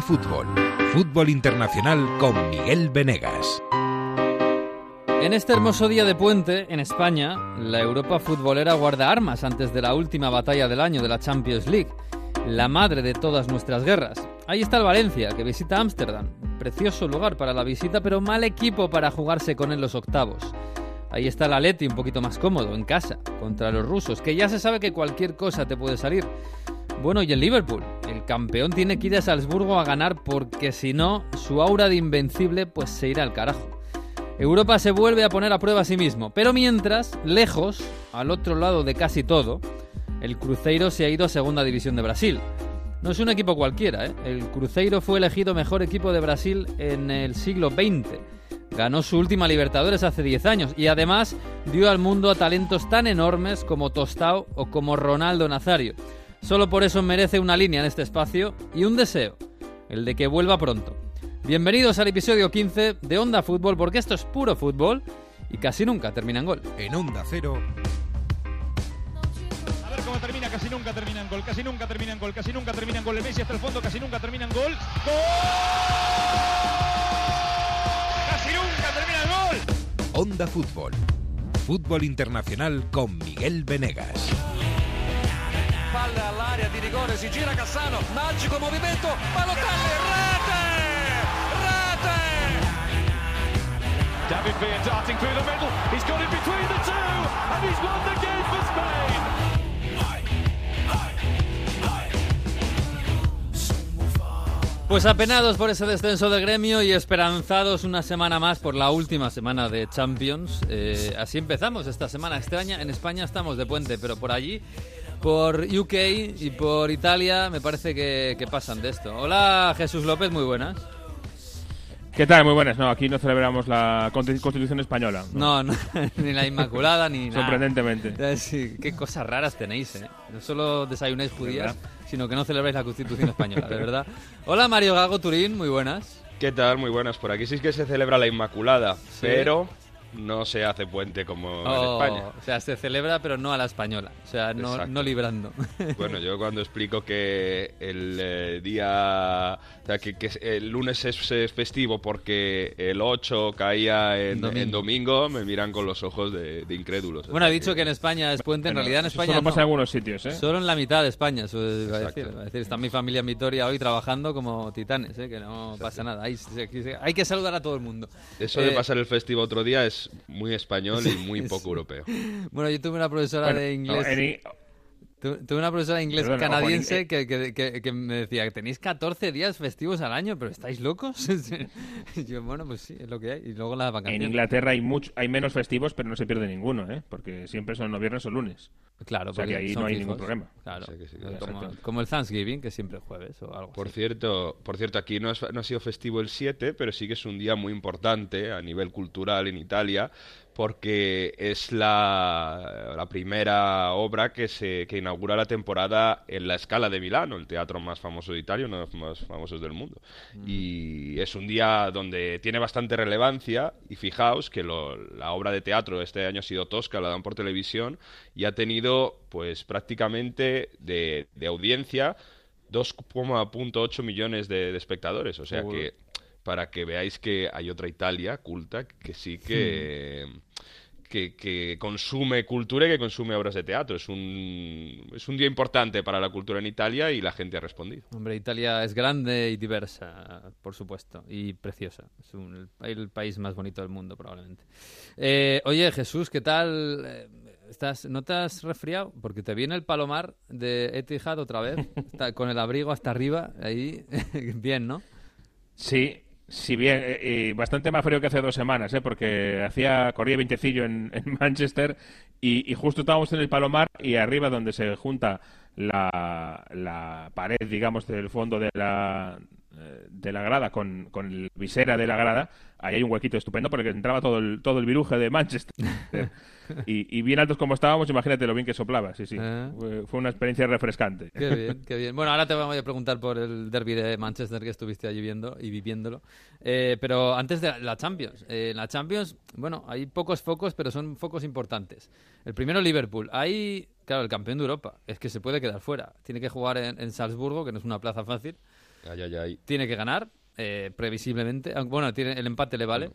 Fútbol. Fútbol Internacional con Miguel Venegas. En este hermoso día de puente, en España, la Europa futbolera guarda armas antes de la última batalla del año de la Champions League, la madre de todas nuestras guerras. Ahí está el Valencia, que visita Ámsterdam. Precioso lugar para la visita, pero mal equipo para jugarse con él los octavos. Ahí está el Atleti, un poquito más cómodo, en casa, contra los rusos, que ya se sabe que cualquier cosa te puede salir. Bueno, y el Liverpool. El campeón tiene que ir a Salzburgo a ganar porque si no, su aura de invencible pues se irá al carajo. Europa se vuelve a poner a prueba a sí mismo, pero mientras, lejos, al otro lado de casi todo, el Cruzeiro se ha ido a Segunda División de Brasil. No es un equipo cualquiera, ¿eh? el Cruzeiro fue elegido mejor equipo de Brasil en el siglo XX. Ganó su última Libertadores hace 10 años y además dio al mundo a talentos tan enormes como Tostao o como Ronaldo Nazario. Solo por eso merece una línea en este espacio y un deseo, el de que vuelva pronto. Bienvenidos al episodio 15 de Onda Fútbol, porque esto es puro fútbol y casi nunca termina en gol. En Onda Cero. A ver cómo termina, casi nunca termina en gol, casi nunca termina en gol, casi nunca termina en gol. El Messi hasta el fondo, casi nunca termina en gol. ¡Gol! ¡Casi nunca termina en gol! Onda Fútbol. Fútbol Internacional con Miguel Venegas. Palla all'area di rigore, si gira Cassano, magico movimento, Balotelli, rete! Rete! David Villa darting through the middle. He's got it between the two, and he's won the game for Spain. Pues apenados por ese descenso de gremio y esperanzados una semana más por la última semana de Champions. Eh, así empezamos esta semana extraña. En España estamos de puente, pero por allí, por UK y por Italia, me parece que, que pasan de esto. Hola Jesús López, muy buenas. ¿Qué tal? Muy buenas. No, aquí no celebramos la Consti- Constitución Española. No, no, ni la Inmaculada ni nada. Sorprendentemente. Eh, sí, qué cosas raras tenéis, ¿eh? No solo desayunáis judías, sino que no celebráis la Constitución Española, de verdad. Hola Mario Gago Turín, muy buenas. ¿Qué tal? Muy buenas. Por aquí sí que se celebra la Inmaculada, pero no se hace puente como en Oh, España. O sea, se celebra, pero no a la española. O sea, no, no librando. Bueno, yo cuando explico que el eh, día, o sea, que, que el lunes es, es festivo porque el 8 caía en Domingo. en domingo, me miran con los ojos de, de incrédulos. bueno, ha dicho que en España es puente, en Bueno, realidad en España Solo no. pasa en algunos sitios, ¿eh? Solo en la mitad de España, eso iba a decir. Iba a decir, Está mi familia en Vitoria hoy trabajando como titanes, ¿eh? que no pasa nada. Hay, hay que saludar a todo el mundo. Eso de Eh, pasar el festivo otro día es muy español y muy poco europeo. Bueno, yo tuve una profesora Bueno, de no, inglés. en i- Tu- Tuve una profesora de inglés canadiense en- que, que- que- que me decía, tenéis 14 días festivos al año, pero ¿estáis locos? Y yo, bueno, pues sí, es lo que hay. Y luego la en vacaciones. Inglaterra hay mucho, hay menos festivos, pero no se pierde ninguno, ¿eh? Porque siempre son o viernes o lunes. Claro, O sea que ahí no hay fijos. ningún problema. Claro, O sea que sí, Eh, como, exacto. como el Thanksgiving, que siempre es jueves o algo Por así. cierto, por cierto, aquí no, es- no ha sido festivo el 7, pero sí que es un día muy importante a nivel cultural en Italia, porque es la, la primera obra que se que inaugura la temporada en la Scala de Milano, el teatro más famoso de Italia, uno de los más famosos del mundo. Y es un día donde tiene bastante relevancia, y fijaos que lo- la obra de teatro de este año ha sido Tosca, la dan por televisión, y ha tenido pues prácticamente de, de audiencia 2,8 millones de, de espectadores. O sea que para que veáis que hay otra Italia culta que sí que, que, que consume cultura y que consume obras de teatro. Es un, es un día importante para la cultura en Italia y la gente ha respondido. Hombre, Italia es grande y diversa, por supuesto, y preciosa. Es un- el, el país más bonito del mundo, probablemente. Eh, oye, Jesús, ¿qué tal? Eh, ¿Estás, ¿No te has resfriado? Porque te viene el palomar de Etihad otra vez, está con el abrigo hasta arriba, ahí, bien, ¿no? Sí, si bien, eh, eh, bastante más frío que hace dos semanas, ¿eh? Porque hacía, corría vientecillo en, en Manchester y, y justo estábamos en el Palomar y arriba donde se junta la, la pared, digamos, del fondo de la, eh, de la grada con, con el visera de la grada, ahí hay un huequito estupendo porque entraba todo el, todo el viruje de Manchester. y, y bien altos como estábamos, imagínate lo bien que soplaba, sí, sí. Eh. Fue, fue una experiencia refrescante. Qué bien, qué bien. Bueno, ahora te vamos a preguntar por el derby de Manchester que estuviste allí viendo y viviéndolo. Eh, pero antes de la Champions. Eh, en la Champions, bueno, hay pocos focos, pero son focos importantes. El primero, Liverpool. Ahí, claro, el campeón de Europa. Es que se puede quedar fuera. Tiene que jugar en, en Salzburgo, que no es una plaza fácil. Ay, ay, ay. tiene que ganar, eh, previsiblemente. Aunque, Bueno, tiene, el empate le vale.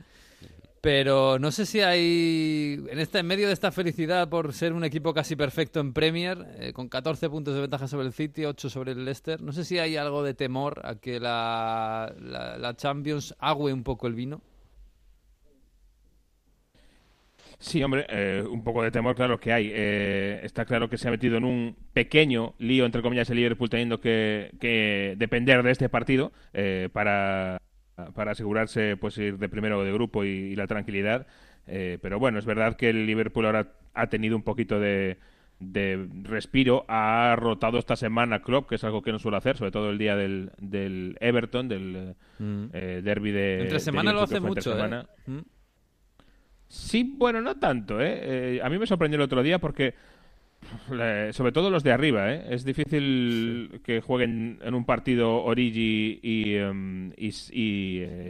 Pero no sé si hay, en, este, en medio de esta felicidad por ser un equipo casi perfecto en Premier, eh, con 14 puntos de ventaja sobre el City, 8 sobre el Leicester, no sé si hay algo de temor a que la, la, la Champions agüe un poco el vino. Sí, hombre, eh, un poco de temor, claro que hay. Eh, está claro que se ha metido en un pequeño lío, entre comillas, el Liverpool teniendo que, que depender de este partido eh, para, para asegurarse pues ir de primero de grupo y, y la tranquilidad. Eh, pero bueno, es verdad que el Liverpool ahora ha tenido un poquito de, de respiro. Ha rotado esta semana Klopp, que es algo que no suele hacer, sobre todo el día del, del Everton, del eh, derby de. Entre de semana lo hace mucho, ¿eh? semana. Mm. Sí, bueno, no tanto, ¿eh? Eh, a mí me sorprendió el otro día porque, eh, sobre todo los de arriba, ¿eh? Es difícil que jueguen en un partido Origi y, em, y, y, eh.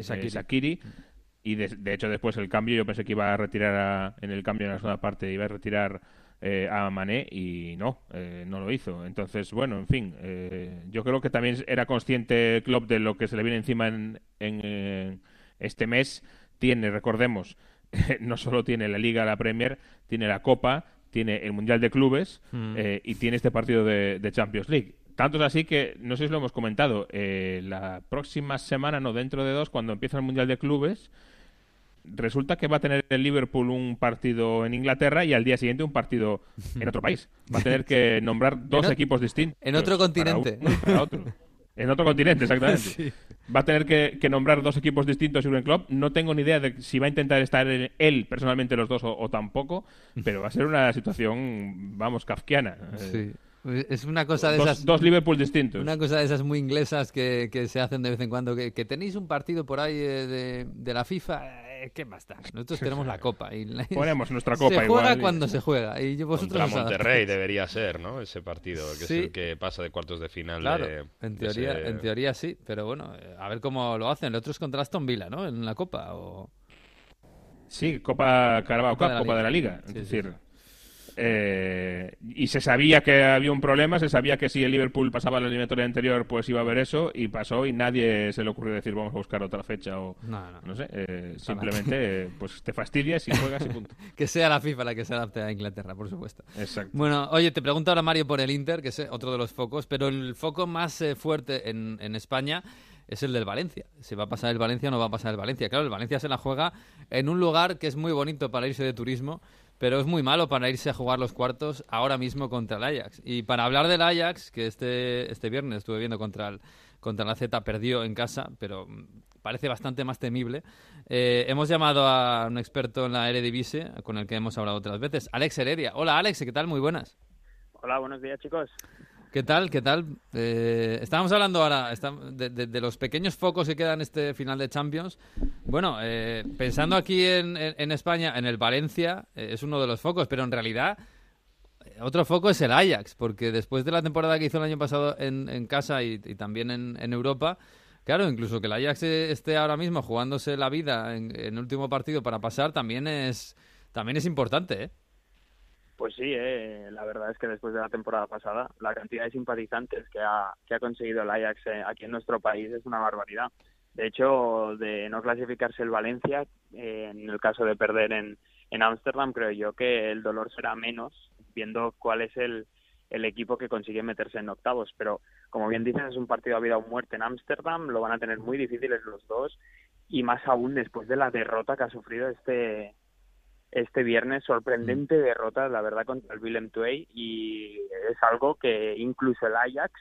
Y de, de hecho después el cambio, yo pensé que iba a retirar a- en el cambio en la segunda parte, iba a retirar eh, a Mané y no, eh, no lo hizo. Entonces, bueno, en fin, eh, yo creo que también era consciente Klopp de lo que se le viene encima en, en, este mes. Tiene, recordemos, no solo tiene la Liga, la Premier, tiene la Copa, tiene el Mundial de Clubes Mm. eh, y tiene este partido de, de Champions League. Tanto es así que, no sé si lo hemos comentado, eh, la próxima semana, no dentro de dos, cuando empieza el Mundial de Clubes, resulta que va a tener el Liverpool un partido en Inglaterra y al día siguiente un partido en otro país. Va a tener que nombrar dos equipos distintos. en otro para continente. uno y para otro. En otro continente, exactamente. Sí. Va a tener que, que nombrar dos equipos distintos Jurgen Klopp. No tengo ni idea de si va a intentar estar en- él personalmente los dos o, o tampoco, pero va a ser una situación, vamos, kafkiana. Sí. Es una cosa de dos, esas. dos Liverpool distintos. Una cosa de esas muy inglesas que, que se hacen de vez en cuando, que, que tenéis un partido por ahí eh, de, de la FIFA, eh, ¿qué más da? Nosotros tenemos la copa. Y la- Ponemos nuestra copa Se juega y- cuando se juega. Y vosotros Contra. Monterrey debería ser, ¿no? Ese partido, que Sí. es el que pasa de cuartos de final. Claro, de- en de teoría, ese- en teoría sí, pero bueno, a ver cómo lo hacen. El otro es contra Aston Villa, ¿no? En la Copa. O... Sí, Copa Carabao Copa Cup, de la Copa de la Liga. Liga. Sí, es sí, decir, eh, y se sabía que había un problema, se sabía que si el Liverpool pasaba la eliminatoria anterior, pues iba a haber eso, y pasó, y nadie se le ocurrió decir vamos a buscar otra fecha o No, no. no sé. eh, simplemente, eh, pues te fastidias y juegas y punto. Que sea la FIFA la que se adapte a Inglaterra, por supuesto. Exacto. Bueno, oye, te pregunto ahora Mario por el Inter, que es otro de los focos, pero el foco más eh, fuerte en, en España es el del Valencia. Si va a pasar el Valencia o no va a pasar el Valencia. Claro, el Valencia se la juega en un lugar que es muy bonito para irse de turismo, pero es muy malo para irse a jugar los cuartos ahora mismo contra el Ajax. Y para hablar del Ajax, que este, este viernes estuve viendo contra el, contra la Z, perdió en casa, pero mm, parece bastante más temible. Eh, hemos llamado a un experto en la Eredivisie, con el que hemos hablado otras veces, Alex Heredia. Hola Alex, ¿qué tal? Muy buenas. Hola, buenos días, chicos. ¿Qué tal? ¿Qué tal? Eh, estábamos hablando ahora de, los pequeños focos que quedan este final de Champions. Bueno, eh, pensando aquí en, España, en el Valencia, eh, es uno de los focos, pero en realidad eh, otro foco es el Ajax, porque después de la temporada que hizo el año pasado en, en casa y, también en, Europa, claro, incluso que el Ajax eh, esté ahora mismo jugándose la vida en, en el último partido para pasar, también es, también es importante, ¿eh? Pues sí, eh, la verdad es que después de la temporada pasada, la cantidad de simpatizantes que ha, que ha conseguido el Ajax eh, aquí en nuestro país es una barbaridad. De hecho, de no clasificarse el Valencia, eh, en el caso de perder en Ámsterdam, creo yo que el dolor será menos viendo cuál es el, el equipo que consigue meterse en octavos. Pero, como bien dices, es un partido a vida o muerte en Ámsterdam, lo van a tener muy difíciles los dos, y más aún después de la derrota que ha sufrido este este viernes sorprendente derrota la verdad contra el Willem II y es algo que incluso el Ajax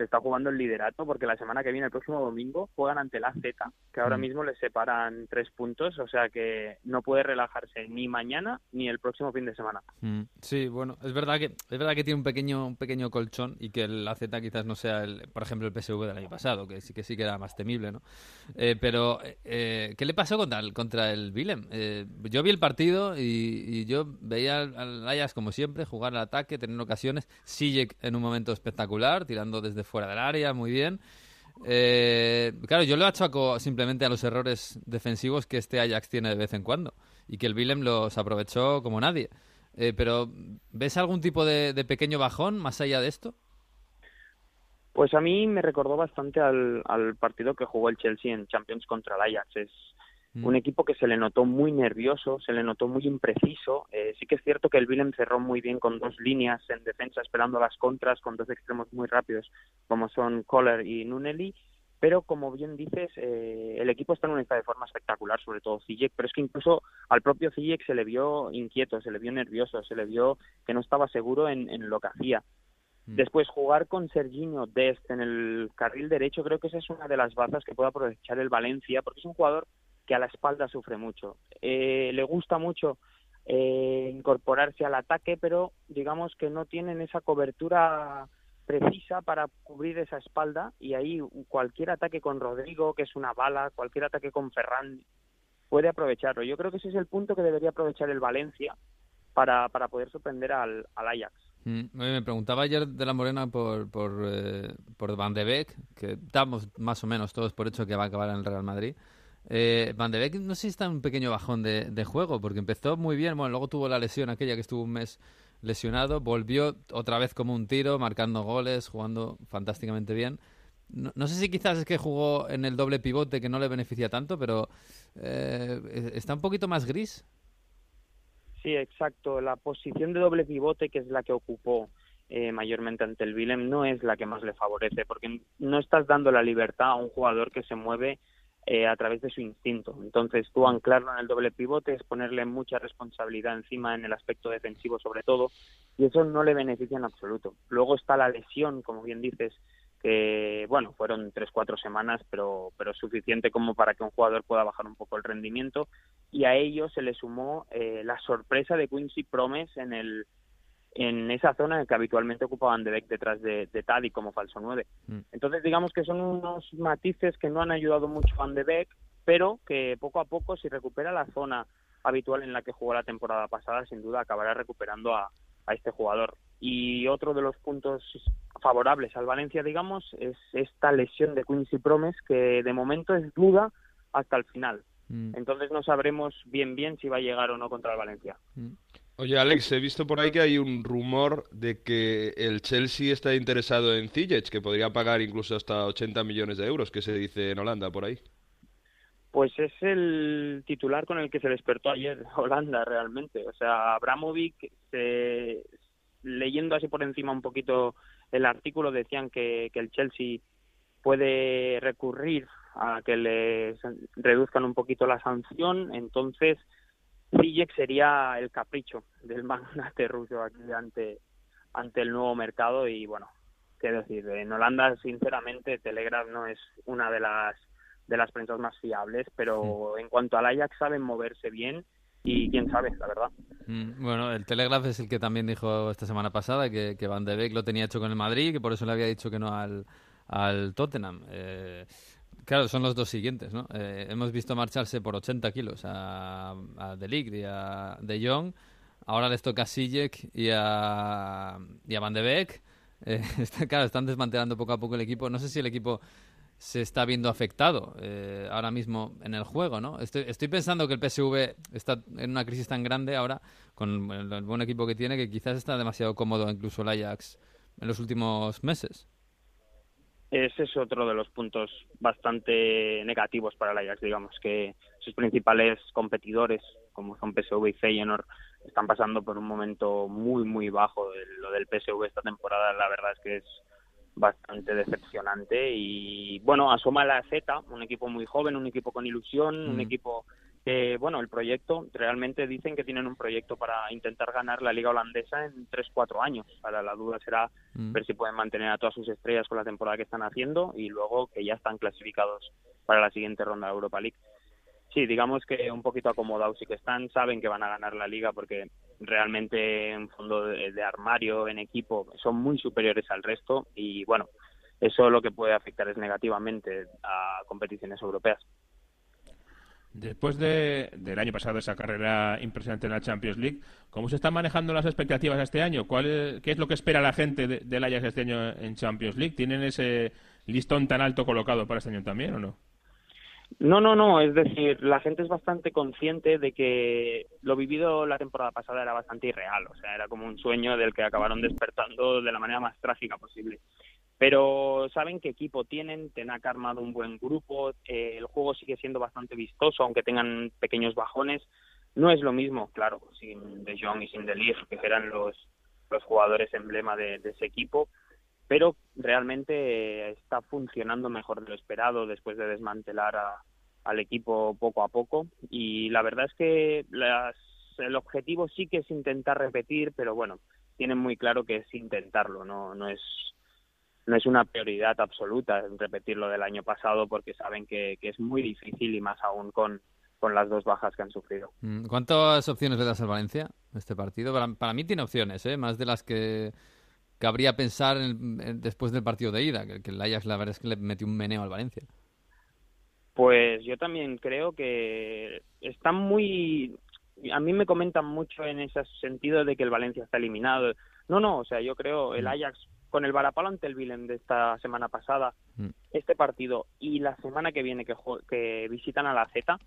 se está jugando el liderato porque la semana que viene el próximo domingo juegan ante la Z que ahora Mm. mismo les separan tres puntos o sea que no puede relajarse ni mañana ni el próximo fin de semana Mm, Sí, bueno, es verdad que es verdad que tiene un pequeño un pequeño colchón y que el AZ quizás no sea el, por ejemplo el PSV del año pasado, que sí que sí que era más temible, ¿no? Eh, pero eh, ¿qué le pasó contra el contra el Willem? Eh, yo vi el partido y, y yo veía al, al Ajax como siempre jugar al ataque, tener ocasiones, Sijek en un momento espectacular, tirando desde fuera del área, muy bien. Eh, claro, yo lo achaco simplemente a los errores defensivos que este Ajax tiene de vez en cuando y que el Willem los aprovechó como nadie. Eh, pero, ¿ves algún tipo de, pequeño bajón más allá de esto? Pues a mí me recordó bastante al, al partido que jugó el Chelsea en Champions contra el Ajax. Es Mm. un equipo que se le notó muy nervioso, se le notó muy impreciso. Eh, sí que es cierto que el Willem cerró muy bien con dos líneas en defensa, esperando las contras, con dos extremos muy rápidos, como son Kohler y Nuneli. Pero como bien dices, eh, el equipo está en un estado de forma espectacular, sobre todo Ziyech, pero es que incluso al propio Ziyech se le vio inquieto, se le vio nervioso, se le vio que no estaba seguro en, en lo que hacía. Mm. Después, jugar con Serginho Dest en el carril derecho, creo que esa es una de las bazas que puede aprovechar el Valencia, porque es un jugador que a la espalda sufre mucho. Eh, le gusta mucho eh, incorporarse al ataque, pero digamos que no tienen esa cobertura precisa para cubrir esa espalda y ahí cualquier ataque con Rodrigo, que es una bala, cualquier ataque con Ferran puede aprovecharlo. Yo creo que ese es el punto que debería aprovechar el Valencia para, para poder sorprender al, al Ajax. Mm, me preguntaba ayer de la Morena por, por, eh, por Van de Beek, que damos más o menos todos por hecho que va a acabar en el Real Madrid. Eh, Van de Beek no sé si está en un pequeño bajón de, juego, porque empezó muy bien, bueno, luego tuvo la lesión aquella que estuvo un mes lesionado, volvió otra vez como un tiro, marcando goles, jugando fantásticamente bien. No, sé si quizás es que jugó en el doble pivote que no le beneficia tanto, pero eh, está un poquito más gris. Sí, exacto. La posición de doble pivote, que es la que ocupó eh, mayormente ante el Willem, no es la que más le favorece, porque no estás dando la libertad a un jugador que se mueve eh, a través de su instinto. Entonces, tú anclarlo en el doble pivote es ponerle mucha responsabilidad encima en el aspecto defensivo, sobre todo, y eso no le beneficia en absoluto. Luego está la lesión, como bien dices, que, bueno, fueron tres, cuatro semanas, pero, pero suficiente como para que un jugador pueda bajar un poco el rendimiento. Y a ello se le sumó eh, la sorpresa de Quincy Promes en el en esa zona que habitualmente ocupaban de Beck detrás de, de Tadi como falso 9. Mm. Entonces, digamos que son unos matices que no han ayudado mucho a Van de Beek, pero que poco a poco, si recupera la zona habitual en la que jugó la temporada pasada, sin duda acabará recuperando a, a este jugador. Y otro de los puntos favorables al Valencia, digamos, es esta lesión de Quincy Promes, que de momento es duda hasta el final. Mm. Entonces no sabremos bien bien si va a llegar o no contra el Valencia. Oye, Alex, he visto por ahí que hay un rumor de que el Chelsea está interesado en Ziyech, que podría pagar incluso hasta 80 millones de euros, que se dice en Holanda por ahí. Pues es el titular con el que se despertó ayer Holanda realmente. O sea, Abramovic, se- leyendo así por encima un poquito el artículo, decían que, el Chelsea puede recurrir a que le reduzcan un poquito la sanción. Entonces, Ziyech sería el capricho del magnate ruso aquí ante, ante el nuevo mercado. Y bueno, qué decir, en Holanda, sinceramente, Telegraph no es una de las de las prensas más fiables, pero en cuanto al Ajax saben moverse bien y quién sabe, la verdad. Mm, Bueno, el Telegraph es el que también dijo esta semana pasada que, que Van de Beek lo tenía hecho con el Madrid y que por eso le había dicho que no al, al Tottenham. Eh, claro, son los dos siguientes, ¿no? Eh, hemos visto marcharse por 80 kilos a, a y a De Jong. Ahora les toca a Sijek y a, y a Van de Beek. Eh, claro, están desmantelando poco a poco el equipo. No sé si el equipo se está viendo afectado eh, ahora mismo en el juego, ¿no? Estoy, estoy pensando que el PSV está en una crisis tan grande ahora con el buen equipo que tiene que quizás está demasiado cómodo incluso el Ajax en los últimos meses. Ese es otro de los puntos bastante negativos para el Ajax, digamos, que sus principales competidores, como son PSV y Feyenoord, están pasando por un momento muy, muy bajo. Lo del PSV esta temporada, la verdad es que es bastante decepcionante y bueno, asoma la Z, un equipo muy joven, un equipo con ilusión, un Mm. equipo que, bueno, el proyecto, realmente dicen que tienen un proyecto para intentar ganar la liga holandesa en 3-4 años. Ahora la duda será Mm. ver si pueden mantener a todas sus estrellas con la temporada que están haciendo y luego que ya están clasificados para la siguiente ronda de Europa League. Sí, digamos que un poquito acomodados sí que están, saben que van a ganar la liga porque realmente en fondo de, de armario, en equipo, son muy superiores al resto y bueno, eso lo que puede afectar es negativamente a competiciones europeas. Después de, del año pasado, esa carrera impresionante en la Champions League, ¿cómo se están manejando las expectativas este año? ¿Cuál es- ¿Qué es lo que espera la gente de- del Ajax este año en Champions League? ¿Tienen ese listón tan alto colocado para este año también o no? No, no, no, es decir, la gente es bastante consciente de que lo vivido la temporada pasada era bastante irreal, o sea, era como un sueño del que acabaron despertando de la manera más trágica posible. Pero saben qué equipo tienen, Tenac ha armado un buen grupo, eh, el juego sigue siendo bastante vistoso, aunque tengan pequeños bajones. No es lo mismo, claro, sin De Jong y sin De Ligt, que eran los, los jugadores emblema de, ese equipo, pero realmente está funcionando mejor de lo esperado después de desmantelar al equipo poco a poco. Y la verdad es que las, el objetivo sí que es intentar repetir, pero bueno, tienen muy claro que es intentarlo, no, no es no es una prioridad absoluta repetir lo del año pasado porque saben que, es muy difícil y más aún con, con las dos bajas que han sufrido. Mm, ¿Cuántas opciones le das al Valencia este partido? Para, mí tiene opciones, ¿eh? más de las que cabría pensar después del partido de ida, que, el Ajax la verdad es que le metió un meneo al Valencia. Pues yo también creo que están muy... A mí me comentan mucho en ese sentido de que el Valencia está eliminado. No, no, o sea, yo creo el mm. Ajax con el varapalo ante el Willem de esta semana pasada, mm. este partido y la semana que viene que, que visitan a la Z,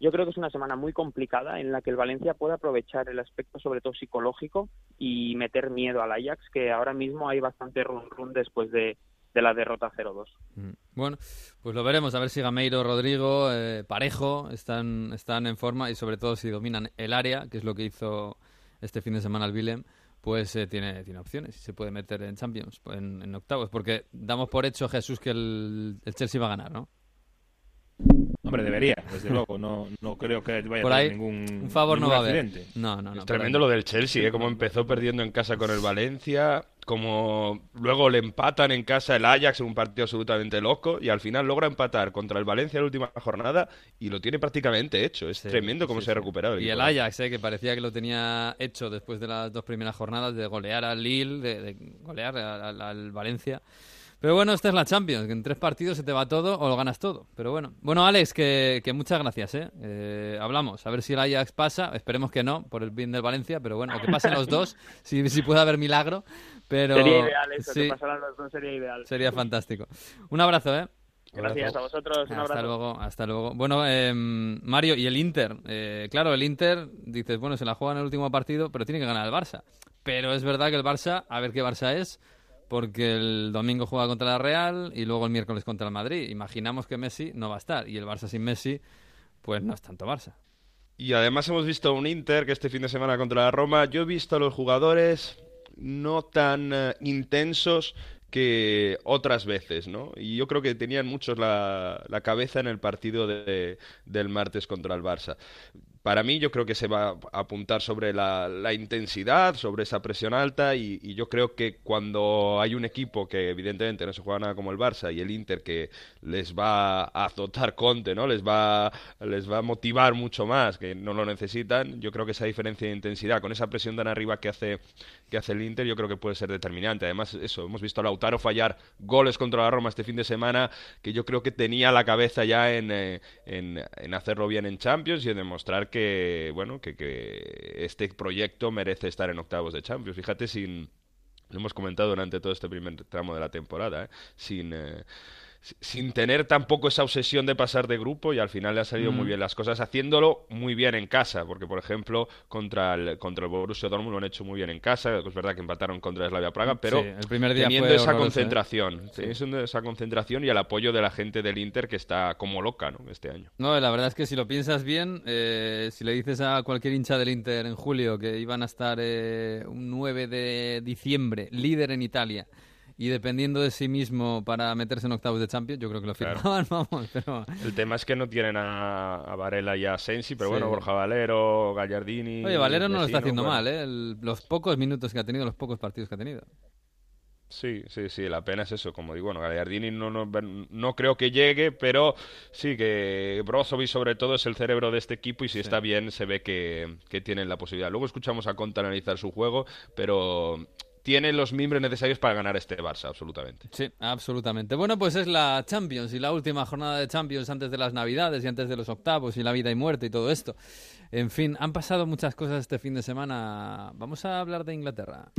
yo creo que es una semana muy complicada en la que el Valencia puede aprovechar el aspecto sobre todo psicológico y meter miedo al Ajax, que ahora mismo hay bastante run run después de, la derrota 0-2. Mm. Bueno, pues lo veremos, a ver si Gameiro, Rodrigo, eh, Parejo están, están en forma y sobre todo si dominan el área, que es lo que hizo este fin de semana el Willem pues eh, tiene, tiene opciones y se puede meter en Champions, en, octavos, porque damos por hecho, Jesús, que el, el Chelsea va a ganar, ¿no? Hombre, debería, desde luego. No, no creo que vaya a tener ningún, un favor no va a haber. No, no, no. Es tremendo lo del Chelsea, ¿eh? como empezó perdiendo en casa con el Valencia, como luego le empatan en casa el Ajax en un partido absolutamente loco y al final logra empatar contra el Valencia en la última jornada y lo tiene prácticamente hecho. Es tremendo cómo se ha recuperado. El y el Ajax, ¿eh? que parecía que lo tenía hecho después de las dos primeras jornadas de golear al Lille, de, golear al Valencia. Pero bueno, esta es la Champions, que en tres partidos se te va todo o lo ganas todo. Pero bueno, bueno Alex, que, muchas gracias, ¿eh? ¿eh? Hablamos, a ver si el Ajax pasa, esperemos que no, por el bien del Valencia, pero bueno, que pasen los dos, si, si puede haber milagro. Pero... Sería ideal eso, que pasaran los dos sería ideal. Sería fantástico. Un abrazo, ¿eh? Gracias a vosotros. Un hasta luego, hasta luego. Bueno, eh, Mario, y el Inter. Eh, claro, el Inter, dices, bueno, se la juega en el último partido, pero tiene que ganar el Barça. Pero es verdad que el Barça, a ver qué Barça es, porque el domingo juega contra la Real y luego el miércoles contra el Madrid. Imaginamos que Messi no va a estar y el Barça sin Messi, pues no es tanto Barça. Y además hemos visto un Inter que este fin de semana contra la Roma, yo he visto a los jugadores no tan eh, intensos que otras veces, ¿no? Y yo creo que tenían muchos la, cabeza en el partido de, del martes contra el Barça para mí yo creo que se va a apuntar sobre la, intensidad, sobre esa presión alta y, yo creo que cuando hay un equipo que evidentemente no se juega nada como el Barça y el Inter que les va a azotar Conte, ¿no? Les va, les va a motivar mucho más, que no lo necesitan, yo creo que esa diferencia de intensidad con esa presión tan arriba que hace, que hace el Inter yo creo que puede ser determinante. Además, eso, hemos visto a Lautaro fallar goles contra la Roma este fin de semana que yo creo que tenía la cabeza ya en, eh, en, en hacerlo bien en Champions y en demostrar que, bueno, que, este proyecto merece estar en octavos de Champions. Fíjate, sin, lo hemos comentado durante todo este primer tramo de la temporada, ¿eh? sin... Eh, sin tener tampoco esa obsesión de pasar de grupo y al final le ha salido muy mm. bien las cosas haciéndolo muy bien en casa porque por ejemplo contra el contra el Borussia Dortmund lo han hecho muy bien en casa es verdad que empataron contra Slavia Praga pero el primer día teniendo esa concentración sí. esa concentración y el apoyo de la gente del Inter que está como loca ¿no? este año no la verdad es que si lo piensas bien eh, si le dices a cualquier hincha del Inter en julio que iban a estar eh, un 9 de diciembre líder en Italia y dependiendo de sí mismo para meterse en octavos de Champions, yo creo que lo firmaban, vamos. Pero... El tema es que no tienen a, Varela y a Sensi, pero bueno, Borja Valero, Gallardini. Oye, Valero no lo está haciendo mal, ¿eh? los pocos minutos que ha tenido, los pocos partidos que ha tenido. Sí, sí, sí, la pena es eso, como digo, bueno, Gallardini no, no, no creo que llegue, pero sí que Brozovic sobre todo es el cerebro de este equipo y si está bien se ve que, que tienen la posibilidad. Luego escuchamos a Conta analizar su juego, pero tiene los miembros necesarios para ganar este Barça, absolutamente. Sí, absolutamente. Bueno, pues es la Champions y la última jornada de Champions antes de las Navidades y antes de los octavos y la vida y muerte y todo esto. En fin, han pasado muchas cosas este fin de semana. Vamos a hablar de Inglaterra.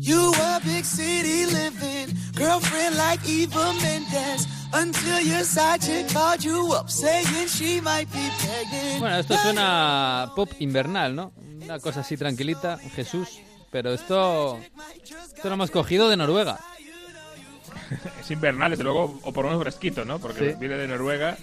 You big city living, girlfriend like Eva Mendes. Bueno, esto suena pop invernal, ¿no? Una cosa así tranquilita, Jesús. Pero esto, esto lo hemos cogido de Noruega. es invernal, desde luego, o por lo menos fresquito, ¿no? Porque Sí. viene de Noruega.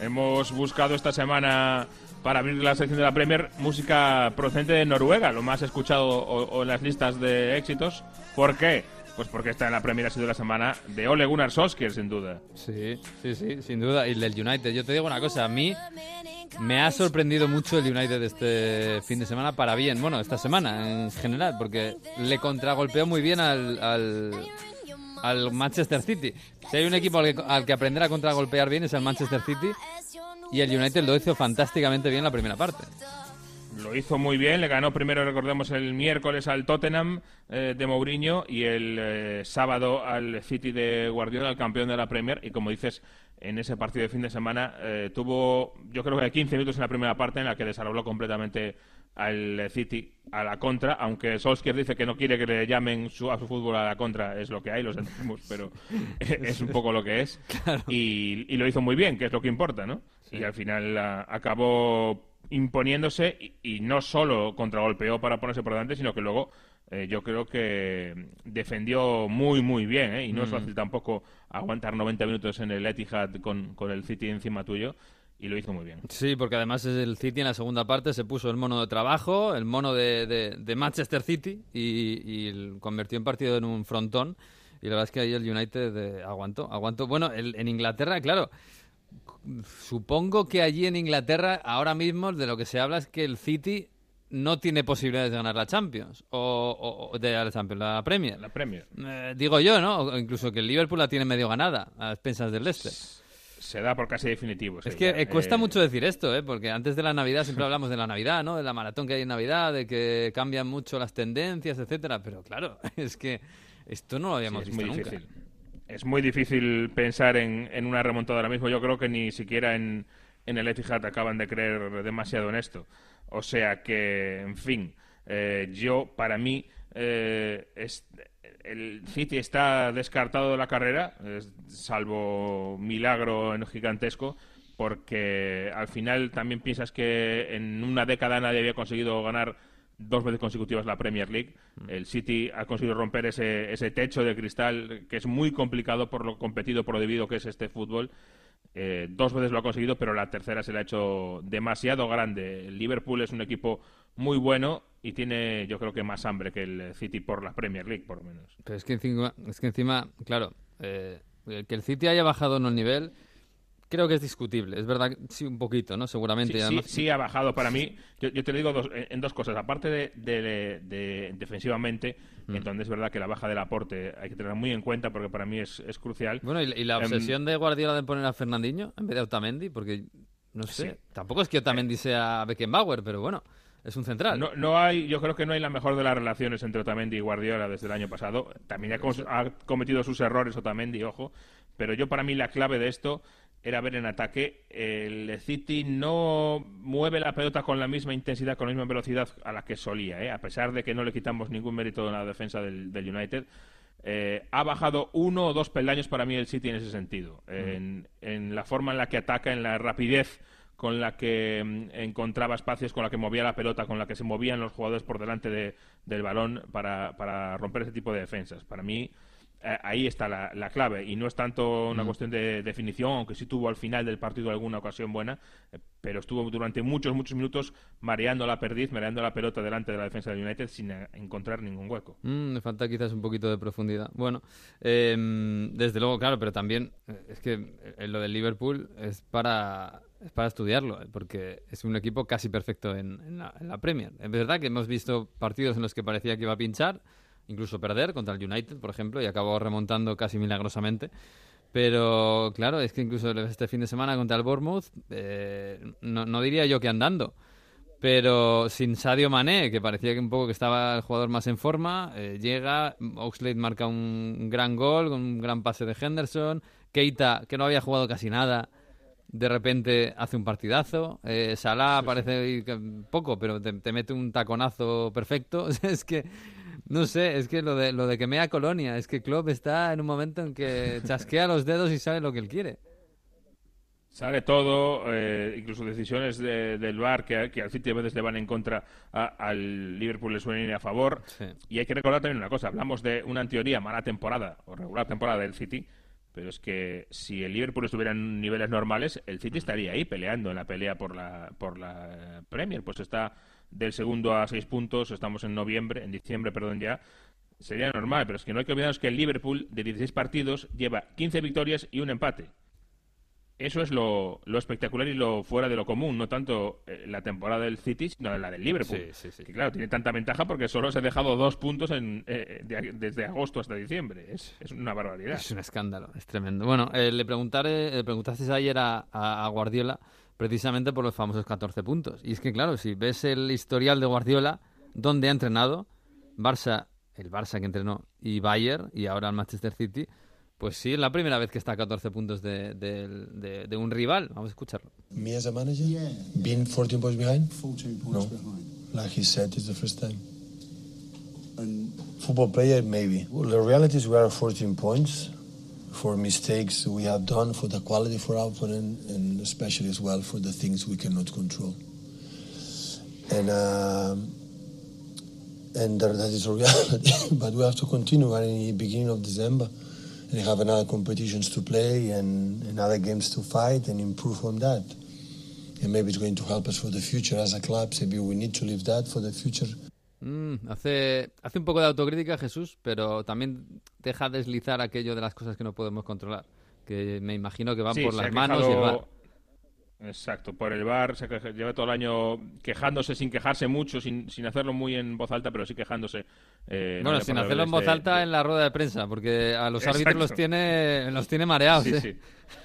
Hemos buscado esta semana para abrir la sección de la Premier música procedente de Noruega, lo más escuchado o, o en las listas de éxitos. ¿Por qué? Pues porque esta en la Premier ha sido la semana de Ole Gunnar Solskjaer, sin duda. Sí, sí, sí, sin duda. Y el del United. Yo te digo una cosa, a mí me ha sorprendido mucho el United este fin de semana para bien. Bueno, esta semana en general, porque le contragolpeó muy bien al, al, al Manchester City. Si hay un equipo al que, al que aprender a contragolpear bien es el Manchester City. Y el United lo hizo fantásticamente bien la primera parte. Lo hizo muy bien, le ganó primero, recordemos, el miércoles al Tottenham eh, de Mourinho y el eh, sábado al City de Guardiola, el campeón de la Premier. Y como dices, en ese partido de fin de semana eh, tuvo, yo creo que 15 minutos en la primera parte en la que desarrolló completamente al City a la contra, aunque Solskjaer dice que no quiere que le llamen su- a su fútbol a la contra, es lo que hay, lo sentimos, pero es un poco lo que es. Y, y lo hizo muy bien, que es lo que importa, ¿no? Y al final ah, acabó imponiéndose y, y no solo contragolpeó para ponerse por delante, sino que luego eh, yo creo que defendió muy, muy bien, ¿eh? Y no es fácil tampoco aguantar 90 minutos en el Etihad con, con el City encima tuyo, y lo hizo muy bien. Sí, porque además es el City en la segunda parte se puso el mono de trabajo, el mono de, de- de Manchester City y, y convirtió en partido en un frontón. Y la verdad es que ahí el United eh, aguantó, aguantó. Bueno, el- en Inglaterra, claro, supongo que allí en Inglaterra ahora mismo de lo que se habla es que el City no tiene posibilidades de ganar la Champions o, o- de la Champions, la Premier. La Premier. Eh, digo yo, ¿no? O incluso que el Liverpool la tiene medio ganada a expensas del Leicester. Se da por casi definitivo. Es que eh, cuesta Eh, mucho decir esto, ¿eh? porque antes de la Navidad siempre hablamos de la Navidad, ¿no? De la maratón que hay en Navidad, de que cambian mucho las tendencias, etcétera. Pero claro, es que esto no lo Sí, habíamos es visto muy nunca. Es muy difícil pensar en, en una remontada ahora mismo. Yo creo que ni siquiera en, el Etihad acaban de creer demasiado en esto. O sea que, en fin, eh, yo, para mí, eh, es- el City está descartado de la carrera, salvo milagro gigantesco, porque al final también piensas que en una década nadie había conseguido ganar dos veces consecutivas la Premier League. El City ha conseguido romper ese, ese techo de cristal que es muy complicado por lo competido, por lo debido que es este fútbol. Eh, dos veces lo ha conseguido, pero la tercera se le ha hecho demasiado grande. El Liverpool es un equipo muy bueno y tiene, yo creo que más hambre que el City por la Premier League, por lo menos. Pero es que encima, es que encima claro, eh, que el City haya bajado en el nivel, creo que es discutible. Es verdad, sí, un poquito, ¿no? Seguramente. Sí, sí, sí ha bajado para mí. Yo, yo te lo digo dos- en, dos cosas. Aparte de, de- de- defensivamente, Mm. entonces es verdad que la baja del aporte hay que tenerla muy en cuenta porque para mí es, es crucial. Bueno, y, y la Em, obsesión de Guardiola de poner a Fernandinho en vez de Otamendi, porque, no sé, Sí. tampoco es que Otamendi sea Beckenbauer, pero bueno, es un central. No, no hay, yo creo que no hay la mejor de las relaciones entre Otamendi y Guardiola desde el año pasado. También ha, ha cometido sus errores Otamendi, ojo. Pero yo para mí la clave de esto era ver en ataque. El City no mueve la pelota con la misma intensidad, con la misma velocidad a la que solía, ¿eh? a pesar de que no le quitamos ningún mérito en la defensa del, del United. Eh, ha bajado uno o dos peldaños para mí el City en ese sentido. En, en la forma en la que ataca, en la rapidez con la que mm, encontraba espacios, con la que movía la pelota, con la que se movían los jugadores por delante de- del balón para, para romper ese tipo de defensas. Para mí, ahí está la, la clave. Y no es tanto una cuestión de definición, aunque sí tuvo al final del partido alguna ocasión buena, eh, pero estuvo durante muchos, muchos minutos mareando la perdiz, mareando la pelota delante de la defensa del United sin eh, encontrar ningún hueco. Mm, me falta quizás un poquito de profundidad. Bueno, eh, desde luego, claro, pero también eh, es que eh, lo del Liverpool es para, es para estudiarlo, eh, porque es un equipo casi perfecto en, en la, en la Premier. Es verdad que hemos visto partidos en los que parecía que iba a pinchar, incluso perder contra el United, por ejemplo, y acabó remontando casi milagrosamente. Pero claro, es que incluso este fin de semana contra el Bournemouth, eh, no, no diría yo que andando, pero sin Sadio Mané, que parecía que un poco que estaba el jugador más en forma, eh, llega, Oxlade marca un, gran gol con un gran pase de Henderson, Keita, que no había jugado casi nada, de repente hace un partidazo, eh, Salah parece que poco, pero te, te mete un taconazo perfecto, es que No sé, es que lo de, lo de que mea Colonia, es que Klopp está en un momento en que chasquea los dedos y sabe lo que él quiere. Sale todo, eh, incluso decisiones del VAR que, que, al City a veces le van en contra, al Liverpool le suelen ir a favor. Y hay que recordar también una cosa, hablamos de una en teoría mala temporada o regular temporada del City, pero es que si el Liverpool estuviera en niveles normales, el City estaría ahí peleando en la pelea por la, por la Premier, pues está del segundo a seis puntos, estamos en noviembre, en diciembre, perdón ya, sería normal, pero es que no hay que olvidarnos que el Liverpool de 16 partidos lleva 15 victorias y un empate eso es lo, espectacular y lo fuera de lo común, no tanto eh, la temporada del City, sino la del Liverpool. Que claro, tiene tanta ventaja porque solo se ha dejado dos puntos en, eh, desde agosto hasta diciembre. Es, una barbaridad. Es un escándalo, es tremendo. Bueno, eh, le, preguntaré, le preguntaste ayer a, a, Guardiola precisamente por los famosos 14 puntos. Y es que, claro, si ves el historial de Guardiola, donde ha entrenado, Barça, el Barça que entrenó, y Bayern, y ahora el Manchester City, Pues sí, es la primera vez que está a 14 puntos de, de, de, de un rival. Vamos a escucharlo. Me as a manager? Yeah. Being 14 points behind? 14 points no. behind. Like he said, it's the first time. And Football player, maybe. Well, the reality is we are 14 points for mistakes we have done, for the quality for our opponent, and especially as well for the things we cannot control. And uh, and that is a reality. but we have to continue. We're in the beginning of December. they have another competitions to play and, and other games to fight and improve on that. And maybe it's going to help us for the future as a club. Maybe we need to leave that for the future. Mm, hace, hace un poco de autocrítica Jesús, pero también deja deslizar aquello de las cosas que no podemos controlar. Que me imagino que van sí, por las manos y el bar. Exacto, por el bar, se lleva todo el año quejándose sin quejarse mucho, sin, sin hacerlo muy en voz alta, pero sí quejándose. Eh, bueno, sin hacerlo en voz alta en la rueda de prensa, porque a los árbitros los tiene, los tiene mareados. Sí, ¿eh? sí.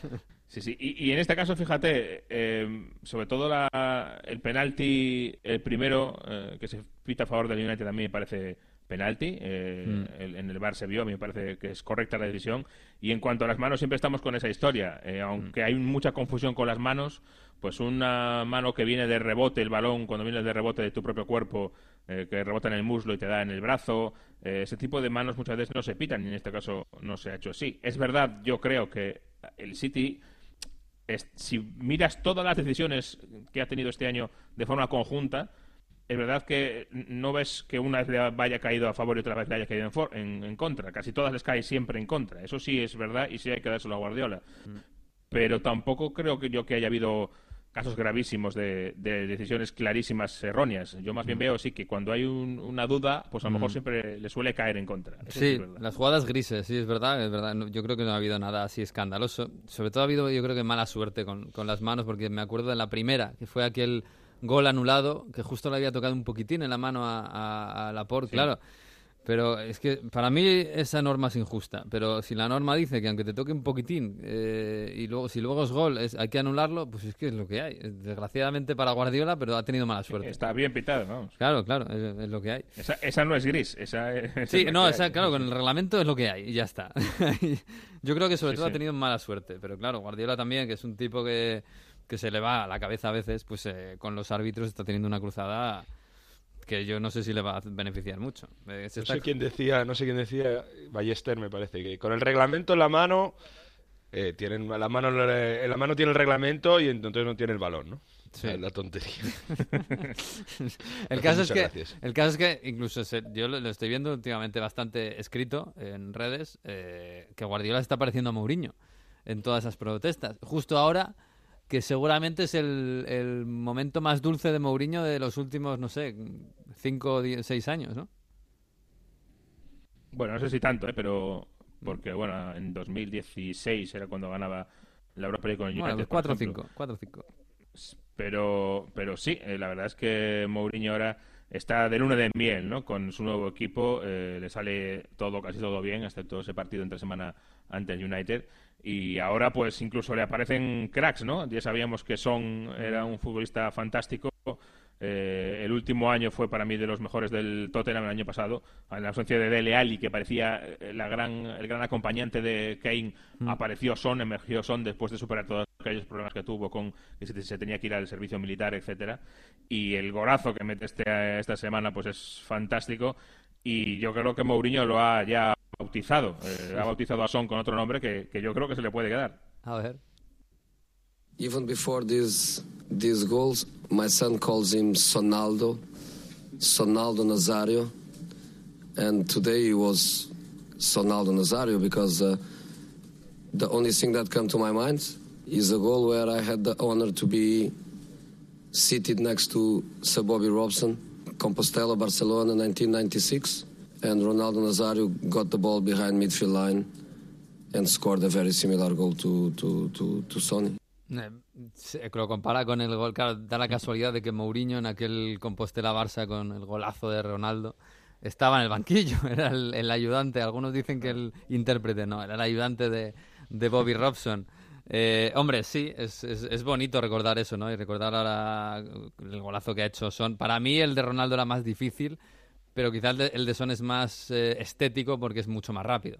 Sí, sí. Y, en este caso, fíjate, eh, sobre todo la, el penalti, el primero eh, que se pita a favor del United también me parece penalti. Eh, mm. en el bar se vio, a mí me parece que es correcta la decisión. Y en cuanto a las manos, siempre estamos con esa historia. Eh, aunque mm. hay mucha confusión con las manos, pues una mano que viene de rebote, el balón, cuando viene de rebote de tu propio cuerpo, eh, que rebota en el muslo y te da en el brazo, ese tipo de manos muchas veces no se pitan y en este caso no se ha hecho así. Es verdad, yo creo que el City. Si miras todas las decisiones que ha tenido este año de forma conjunta, es verdad que no ves que una vez le vaya caído a favor y otra vez le haya caído en, en, contra. Casi todas les caen siempre en contra. Eso sí es verdad y sí hay que dárselo a Guardiola. Mm. Pero tampoco creo que yo que haya habido casos gravísimos de, decisiones clarísimas erróneas. Yo más bien veo sí que cuando hay una duda, pues a lo mejor siempre le suele caer en contra. sí, las jugadas grises, sí, es verdad, es verdad. Yo creo que no ha habido nada así escandaloso. Sobre todo ha habido, yo creo que mala suerte con, con las manos, porque me acuerdo de la primera, que fue aquel gol anulado, que justo le había tocado un poquitín en la mano a, a, a Laporte, claro. Pero es que para mí esa norma es injusta. Pero si la norma dice que aunque te toque un poquitín eh, y luego si luego es gol es, hay que anularlo, pues es que es lo que hay. Desgraciadamente para Guardiola, pero ha tenido mala suerte. Está bien pitado, ¿no? Claro, claro, es, lo que hay. Esa, esa, no es gris. Esa, sí, no, esa, claro, con el reglamento es lo que hay y ya está. Yo creo que sobre todo ha tenido mala suerte. Pero claro, Guardiola también, que es un tipo que que se le va a la cabeza a veces, pues eh, con los árbitros está teniendo una cruzada que yo no sé si le va a beneficiar mucho. Eh, no sé quién decía, no sé quién decía, Ballester me parece, que con el reglamento en la mano, eh, tienen la mano en la mano tiene el reglamento y entonces no tiene el balón, ¿no? Sí. La tontería. el, caso es que, el caso es que, incluso yo lo, estoy viendo últimamente bastante escrito en redes, que Guardiola está pareciendo a Mourinho en todas esas protestas. Justo ahora que seguramente es el, el, momento más dulce de Mourinho de los últimos, no sé, cinco o seis años, ¿no? Bueno, no sé si tanto, ¿eh? pero porque, bueno, en 2016 era cuando ganaba la Europa League con el United. Bueno, 4-5, 4-5. Pero, pero sí, eh, la verdad es que Mourinho ahora está de luna de miel, ¿no? Con su nuevo equipo, eh, le sale todo, casi todo bien, excepto ese partido entre semana ante el United y ahora pues incluso le aparecen cracks, ¿no? Ya sabíamos que Son era un futbolista fantástico. Eh, el último año fue para mí de los mejores del Tottenham el año pasado. En la ausencia de Dele Alli, que parecía eh, la gran, el gran acompañante de Kane, mm. apareció Son, emergió Son después de superar todos aquellos problemas que tuvo con que se, tenía que ir al servicio militar, etcétera. Y el gorazo que mete este, esta semana pues es fantástico y yo creo que Mourinho lo ha ya bautizado. Eh, ha bautizado a Son con otro nombre que, que yo creo que se le puede quedar. A ver. Even before these these goals, my son calls him Sonaldo, Sonaldo Nazario, and today he was Sonaldo Nazario because uh, the only thing that came to my mind is a goal where I had the honor to be seated next to Sir Bobby Robson, Compostela, Barcelona, 1996, and Ronaldo Nazario got the ball behind midfield line and scored a very similar goal to to to, to Sonny. Eh, lo compara con el gol, claro, da la casualidad de que Mourinho en aquel Compostela Barça con el golazo de Ronaldo estaba en el banquillo, era el, ayudante, algunos dicen que el intérprete, no, era el ayudante de, de Bobby Robson. Eh, hombre, sí, es, es, bonito recordar eso, ¿no? Y recordar ahora el golazo que ha hecho Son. Para mí el de Ronaldo era más difícil, pero quizás el de, Son es más eh, estético porque es mucho más rápido.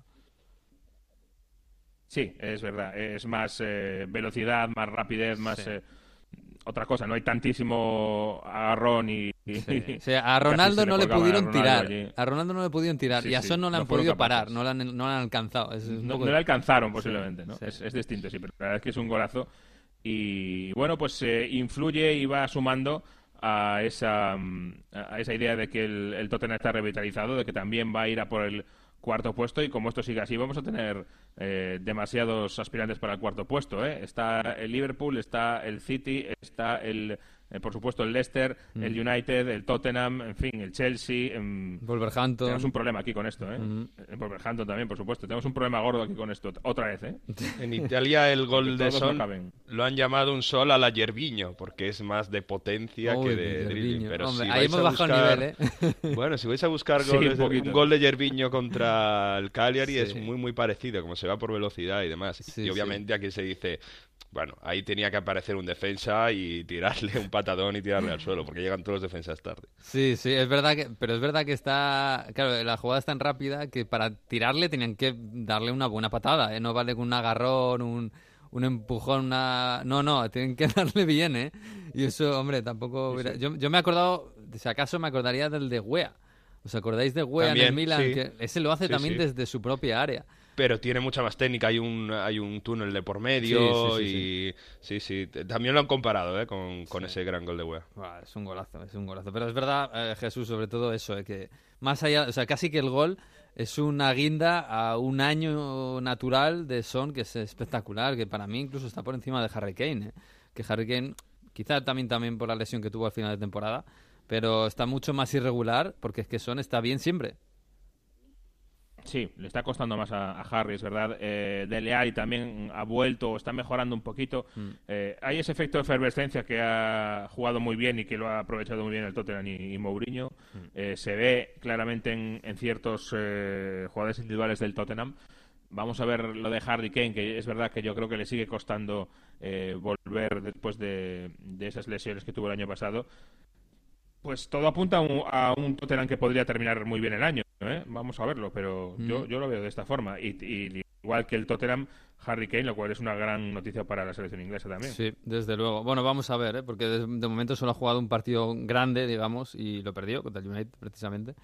Sí, es verdad. Es más eh, velocidad, más rapidez, más eh, otra cosa. No hay tantísimo agarrón y. O sea, a Ronaldo no le pudieron tirar. A Ronaldo no le pudieron tirar y a Son no le han podido parar, no le han, no han alcanzado. no, le alcanzaron posiblemente, ¿no? Es, es, distinto, sí, pero la verdad es que es un golazo. Y bueno, pues eh, influye y va sumando a esa, a esa idea de que el, el Tottenham está revitalizado, de que también va a ir a por el cuarto puesto y como esto sigue así vamos a tener eh, demasiados aspirantes para el cuarto puesto. ¿eh? Está el Liverpool, está el City, está el eh, por supuesto el Leicester, mm. el United, el Tottenham, en fin, el Chelsea. En... Wolverhampton. Tenemos un problema aquí con esto, ¿eh? Mm. El Wolverhampton también, por supuesto. Tenemos un problema gordo aquí con esto, otra vez, ¿eh? En Italia el gol de Sol lo han llamado un sol a la Yerviño, porque es más de potencia que de dribbling. Pero si ahí hemos bajado el nivel, ¿eh? Bueno, si vais a buscar goles un, gol de Yerviño contra el Cagliari es muy, muy parecido, como se va por velocidad y demás. y obviamente aquí se dice, bueno, ahí tenía que aparecer un defensa y tirarle un patadón y tirarle al suelo, porque llegan todos los defensas tarde. Sí, sí, es verdad que, pero es verdad que está, claro, la jugada es tan rápida que para tirarle tenían que darle una buena patada, ¿eh? No vale con un agarrón, un, un empujón, una... No, no, tienen que darle bien, ¿eh? Y eso, hombre, tampoco... Yo, yo me he acordado, si acaso me acordaría del de Wea. ¿Os acordáis de Wea en el Milan? Que ese lo hace también desde su propia área pero tiene mucha más técnica. Hay un, hay un túnel de por medio y sí, sí, también lo han comparado ¿eh? con, ese gran gol de Wea. es un golazo, es un golazo. Pero es verdad, eh, Jesús, sobre todo eso, eh, que más allá, o sea, casi que el gol es una guinda a un año natural de Son que es espectacular, que para mí incluso está por encima de Harry Kane. ¿eh? Que Harry Kane, quizá también, también por la lesión que tuvo al final de temporada, pero está mucho más irregular porque es que Son está bien siempre. Sí, le está costando más a, Harry, es verdad. Eh, Dele Alli también ha vuelto, está mejorando un poquito. Mm. Eh, hay ese efecto de efervescencia que ha jugado muy bien y que lo ha aprovechado muy bien el Tottenham y, Mourinho. Mm. Eh, se ve claramente en, ciertos eh, jugadores individuales del Tottenham. Vamos a ver lo de Harry Kane, que es verdad que yo creo que le sigue costando volver después de, esas lesiones que tuvo el año pasado. Pues todo apunta a un, a un Tottenham que podría terminar muy bien el año. ¿eh? Vamos a verlo, pero yo, yo lo veo de esta forma. Y, igual que el Tottenham, Harry Kane, lo cual es una gran noticia para la selección inglesa también. Sí, desde luego. Bueno, vamos a ver, ¿eh? porque de, momento solo ha jugado un partido grande, digamos, y lo perdió contra el United, precisamente.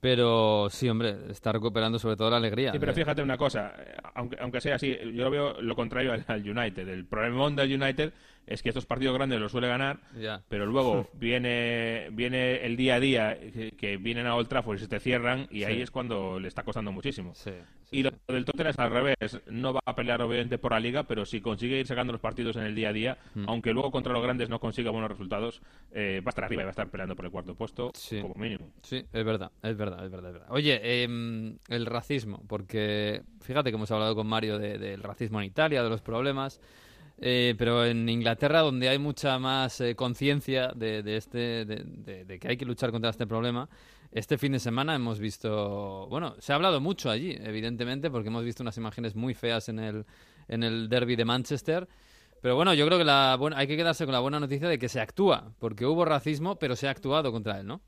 Pero sí, hombre, está recuperando sobre todo la alegría. Sí, pero fíjate una cosa, aunque, aunque sea así, yo lo veo lo contrario al, al United. El problema del United es que estos partidos grandes los suele ganar, pero luego viene viene el día a día que, vienen a Old Trafford y se te cierran y ahí es cuando le está costando muchísimo. y lo del Tottenham es al revés, no va a pelear obviamente por la liga, pero si consigue ir sacando los partidos en el día a día, mm. aunque luego contra los grandes no consiga buenos resultados, eh, va a estar arriba y va a estar peleando por el cuarto puesto como mínimo. Sí, es verdad, es verdad, es verdad. Oye, em, el racismo, porque fíjate que hemos hablado con Mario del racismo en Italia, de los problemas. Eh, pero en Inglaterra, donde hay mucha más eh, conciencia de, este, de, que hay que luchar contra este problema, este fin de semana hemos visto, bueno, se ha hablado mucho allí, evidentemente, porque hemos visto unas imágenes muy feas en el, en el derby de Manchester. Pero bueno, yo creo que la, hay que quedarse con la buena noticia de que se actúa, porque hubo racismo, pero se ha actuado contra él, ¿no?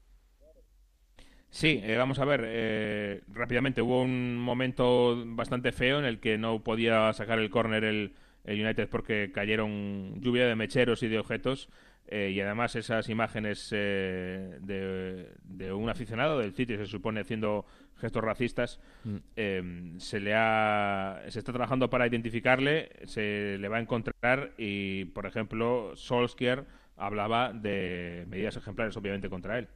Sí, eh, vamos a ver, rápidamente, hubo un momento bastante feo en el que no podía sacar el córner el el United porque cayeron lluvia de mecheros y de objetos eh, y además esas imágenes eh, de, un aficionado del City, se supone haciendo gestos racistas, mm. eh, se le ha, se está trabajando para identificarle, se le va a encontrar y, por ejemplo, Solskjaer hablaba de medidas ejemplares, obviamente, contra él.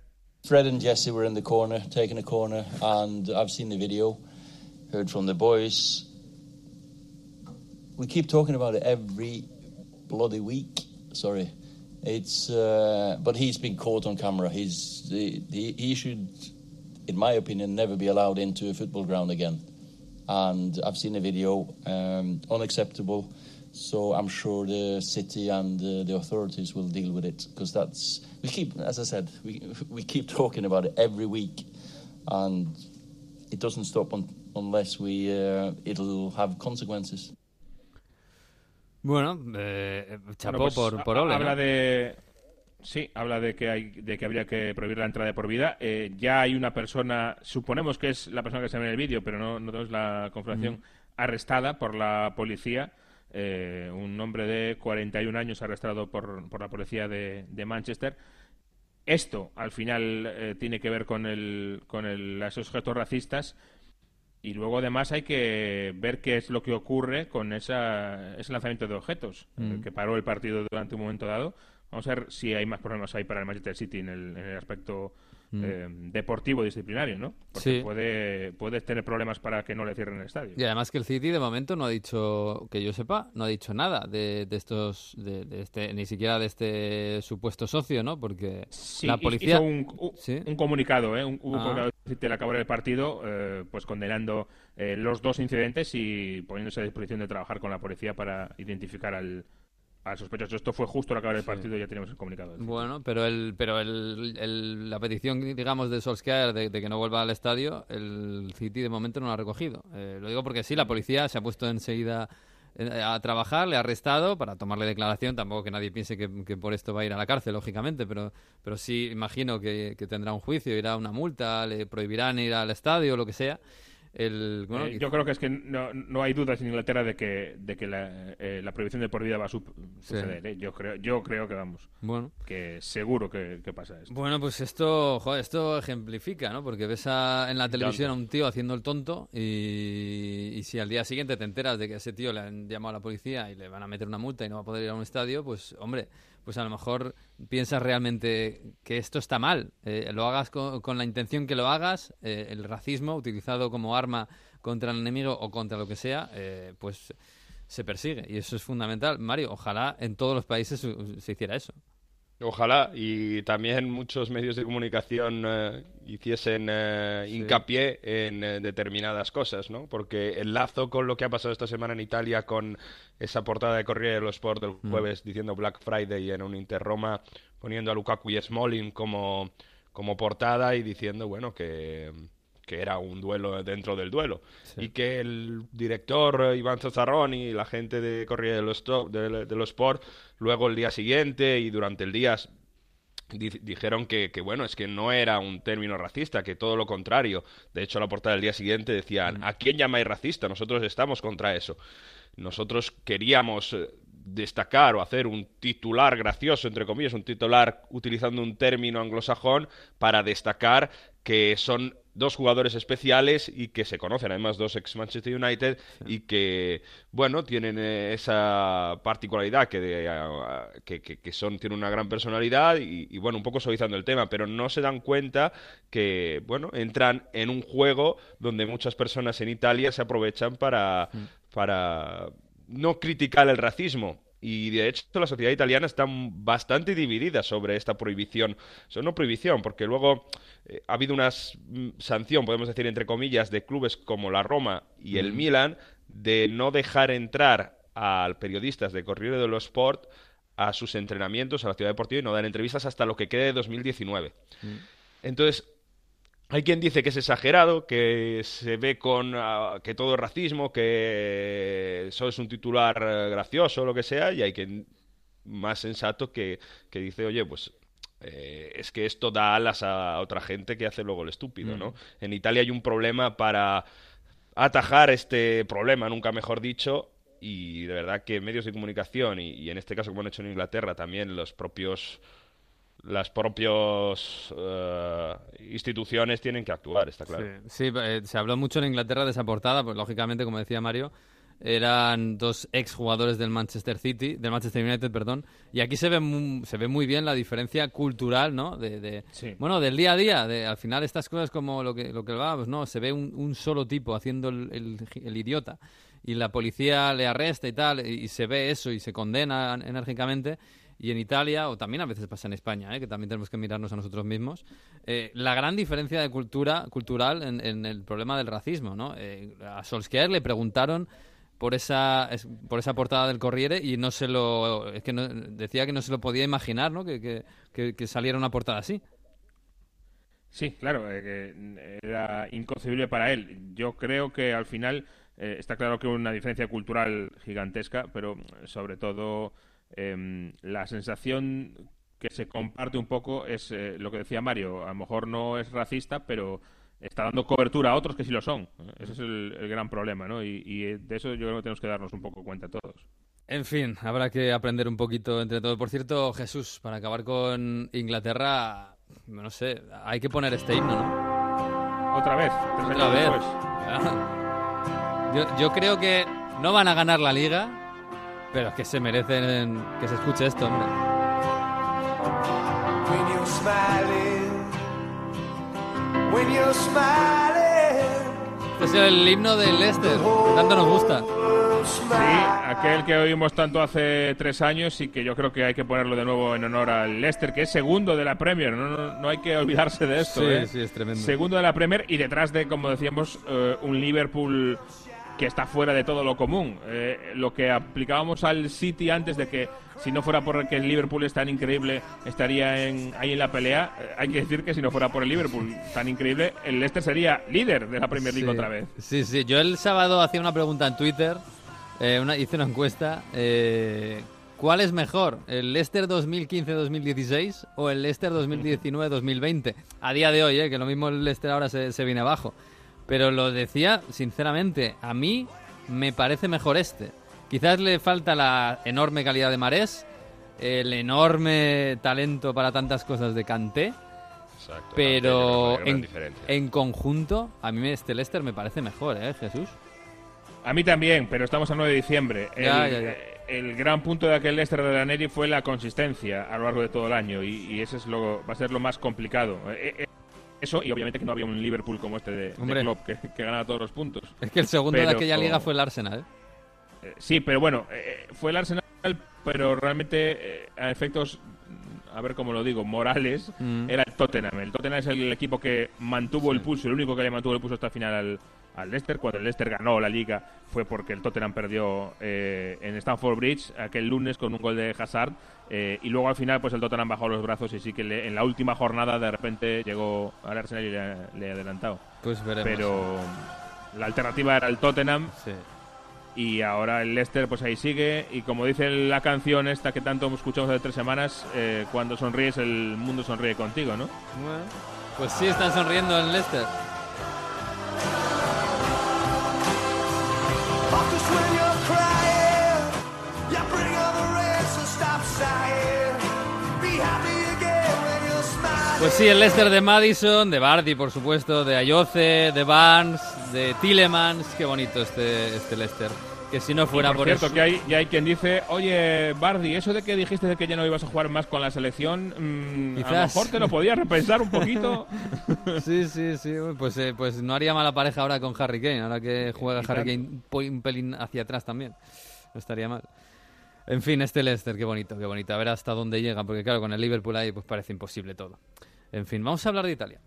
Fred and Jesse were in the corner, taking a corner, and I've seen the video, heard from the boys. We keep talking about it every bloody week. Sorry. It's, uh, but he's been caught on camera. He's, he, he should, in my opinion, never be allowed into a football ground again. And I've seen the video, um, unacceptable. So I'm sure the city and uh, the authorities will deal with it because that's we keep, as I said, we we keep talking about it every week, and it doesn't stop un unless we uh, it'll have consequences. Bueno, eh, chapó pues, por, por Ole, Habla de... Sí, habla de que, hay, de que habría que prohibir la entrada de por vida. Eh, ya hay una persona, suponemos que es la persona que se ve en el vídeo, pero no, no tenemos la confirmación, mm. arrestada por la policía. Eh, un hombre de 41 años arrestado por, por la policía de, de Manchester. Esto, al final, eh, tiene que ver con, el, con el, esos objetos racistas y luego además hay que ver qué es lo que ocurre con esa, ese lanzamiento de objetos, mm. que paró el partido durante un momento dado. Vamos a ver si hay más problemas ahí para el Manchester City en el, en el aspecto Mm. Eh, deportivo disciplinario, ¿no? Porque puede, puedes tener problemas para que no le cierren el estadio. Y además que el City de momento no ha dicho, que yo sepa, no ha dicho nada de, estos, de, este, ni siquiera de este supuesto socio, ¿no? Porque la policía... Hizo un, un, comunicado, ¿eh? Un, un ah. comunicado de acabar el partido, eh, pues condenando eh, los dos incidentes y poniéndose a disposición de trabajar con la policía para identificar al, a sospechosos. Esto fue justo al acabar el partido y ya tenemos el comunicado. Bueno, pero el, pero el, la petición, digamos, de Solskjaer de, que no vuelva al estadio, el City de momento no lo ha recogido. Eh, lo digo porque sí, la policía se ha puesto enseguida eh, a trabajar, le ha arrestado para tomarle declaración. Tampoco que nadie piense que, por esto va a ir a la cárcel, lógicamente, pero, pero sí imagino que, que tendrá un juicio, irá a una multa, le prohibirán ir al estadio, o lo que sea. Eh, yo creo que es que no, no, hay dudas en Inglaterra de que, de que la, eh, la prohibición de por vida va a suceder. ¿eh? Yo, creo, yo creo que vamos. Bueno. Que seguro que, pasa esto. Bueno, pues esto, joder, esto ejemplifica, ¿no? Porque ves en la televisión a un tío haciendo el tonto y, y, si al día siguiente te enteras de que a ese tío le han llamado a la policía y le van a meter una multa y no va a poder ir a un estadio, pues, hombre, pues a lo mejor piensas realmente que esto está mal. Eh, lo hagas con, la intención que lo hagas, eh, el racismo utilizado como arma contra el enemigo o contra lo que sea, eh, pues se persigue. Y eso es fundamental. Mario, ojalá en todos los países se hiciera eso. Ojalá, y también muchos medios de comunicación eh, hiciesen eh, hincapié en eh, determinadas cosas, ¿no? Porque el lazo con lo que ha pasado esta semana en Italia, con esa portada de Corriere dello Sport del mm. jueves diciendo Black Friday en un Inter Roma, poniendo a Lukaku y Smalling como, como portada y diciendo, bueno, que que era un duelo dentro del duelo. Y que el director Iván Zazzaroni y la gente de Corriere de los, de, los Sport, luego el día siguiente y durante el día dijeron que, que, bueno, es que no era un término racista, que todo lo contrario. De hecho, la portada del día siguiente decían, mm. ¿a quién llamáis racista? Nosotros estamos contra eso. Nosotros queríamos eh, destacar o hacer un titular gracioso, entre comillas, un titular utilizando un término anglosajón para destacar que son dos jugadores especiales y que se conocen, además dos ex Manchester United y que, bueno, tienen eh, esa particularidad que, de, que, son, tienen una gran personalidad y, bueno, un poco suavizando el tema, pero no se dan cuenta que, bueno, entran en un juego donde muchas personas en Italia se aprovechan para, para no criticar el racismo, y de hecho la sociedad italiana está bastante dividida sobre esta prohibición. No prohibición, porque luego eh, ha habido una sanción, podemos decir entre comillas, de clubes como la Roma y el Milan de no dejar entrar a periodistas de Corriere dello Sport a sus entrenamientos a la ciudad deportiva y no dar entrevistas hasta lo que quede de 2019. Entonces, hay quien dice que es exagerado, que se ve con ah, que todo es racismo, que eso es un titular eh, gracioso, lo que sea, y hay quien más sensato que, dice, oye, pues eh, es que esto da alas a otra gente que hace luego el estúpido, ¿no? Mm. En Italia hay un problema para atajar este problema, nunca mejor dicho, y de verdad que medios de comunicación y, y en este caso como han hecho en Inglaterra también los propios las propias eh, instituciones tienen que actuar, está claro. Sí, sí, eh, se habló mucho en Inglaterra de esa portada, pues lógicamente, como decía Mario, eran dos exjugadores del Manchester City, del Manchester United, perdón, y aquí se ve muy, se ve muy bien la diferencia cultural, ¿no? De, de Sí. bueno, del día a día, de al final estas cosas como lo que lo que hablábamos, ¿no? Se ve un, un solo tipo haciendo el, el- el idiota y la policía le arresta y tal, y, y se ve eso y se condena enérgicamente. Y en Italia, o también a veces pasa en España, ¿eh? que también tenemos que mirarnos a nosotros mismos, eh, la gran diferencia de cultura cultural en, en el problema del racismo. ¿no? Eh, a Solskjaer le preguntaron por esa es- por esa portada del Corriere y no se lo es que no- decía que no se lo podía imaginar ¿no? que, que, que- saliera una portada así. Sí, claro, eh, que era inconcebible para él. Yo creo que al final eh, está claro que una diferencia cultural gigantesca, pero eh, sobre todo em, la sensación que se comparte un poco es eh, lo que decía Mario. A lo mejor no es racista, pero está dando cobertura a otros que sí lo son. Ese es el, el gran problema, ¿no? Y, y eh, de eso yo creo que tenemos que darnos un poco cuenta todos. En fin, habrá que aprender un poquito entre todos. Por cierto, Jesús, para acabar con Inglaterra, no sé, hay que poner este himno, ¿no? Otra vez, Otra vez. Yo, yo creo que no van a ganar la liga, pero es que se merecen que se escuche esto, hombre. When you're smiling, when you're smiling, Este es el himno del Leicester, que tanto nos gusta. Sí, aquel que oímos tanto hace tres años y que yo creo que hay que ponerlo de nuevo en honor al Leicester, que es segundo de la Premier. No, no, no hay que olvidarse de esto. Sí, ¿eh? sí, es tremendo. Segundo de la Premier y detrás de, como decíamos, eh, un Liverpool que está fuera de todo lo común. Eh, lo que aplicábamos al City antes de que si no fuera por que el Liverpool es tan increíble estaría en, ahí en la pelea, eh, hay que decir que si no fuera por el Liverpool tan increíble, el Leicester sería líder de la Premier League Sí, otra vez. Sí, sí. Yo el sábado hacía una pregunta en Twitter, eh, una, hice una encuesta. eh, ¿Cuál es mejor, el Leicester 2015-2016 o el Leicester 2019-2020? A día de hoy, eh, que lo mismo el Leicester ahora se, se viene abajo. Pero lo decía, sinceramente, a mí me parece mejor este. Quizás le falta la enorme calidad de Marés, el enorme talento para tantas cosas de Kanté, Exacto. pero en, conjunto, a mí este Leicester me parece mejor, ¿eh, Jesús? A mí también, pero estamos a 9 de diciembre. El, Ya, ya, ya. eh, el gran punto de aquel Leicester de Ranieri fue la consistencia a lo largo de todo el año y, y ese es lo, va a ser lo más complicado. Eh, eh, eso y obviamente que no había un Liverpool como este de, de Hombre. Klopp que, que ganaba todos los puntos. Es que el segundo de Pero- aquella liga fue el Arsenal, ¿eh? Eh, sí, pero bueno, eh, fue el Arsenal, pero realmente eh, a efectos, a ver cómo lo digo, morales, Mm. era el Tottenham. El Tottenham es el equipo que mantuvo el pulso, el único que le mantuvo el pulso hasta el final al, al Leicester. Cuando el Leicester ganó la liga fue porque el Tottenham perdió eh, en Stamford Bridge aquel lunes con un gol de Hazard. eh, y luego al final pues el Tottenham bajó los brazos y sí que le- en la última jornada de repente llegó al Arsenal y le, le adelantado. Pues veremos. Pero la alternativa era el Tottenham Sí. y ahora el Leicester pues ahí sigue y como dice la canción esta que tanto escuchamos hace tres semanas eh, cuando sonríes el mundo sonríe contigo ¿no? Bueno, pues sí están sonriendo en Leicester. Pues sí, el Leicester de Madison, de Bardi, por supuesto, de Ayoce, de Barnes, de Tillemans. Qué bonito este, este Leicester. Que si no fuera Y por, por, cierto eso... que hay, ya hay quien dice oye Bardi eso de que dijiste de que ya no ibas a jugar más con la selección mm, a lo Quizás. mejor te lo podías repensar un poquito Sí, sí, sí. Pues, eh, pues no haría mala pareja ahora con Harry Kane, ahora que juega Y Harry. Kane un pelín hacia atrás también. No estaría mal. En fin, este Leicester, qué bonito, qué bonito. A ver hasta dónde llega, porque claro, con el Liverpool ahí pues parece imposible todo. En fin, vamos a hablar de Italia.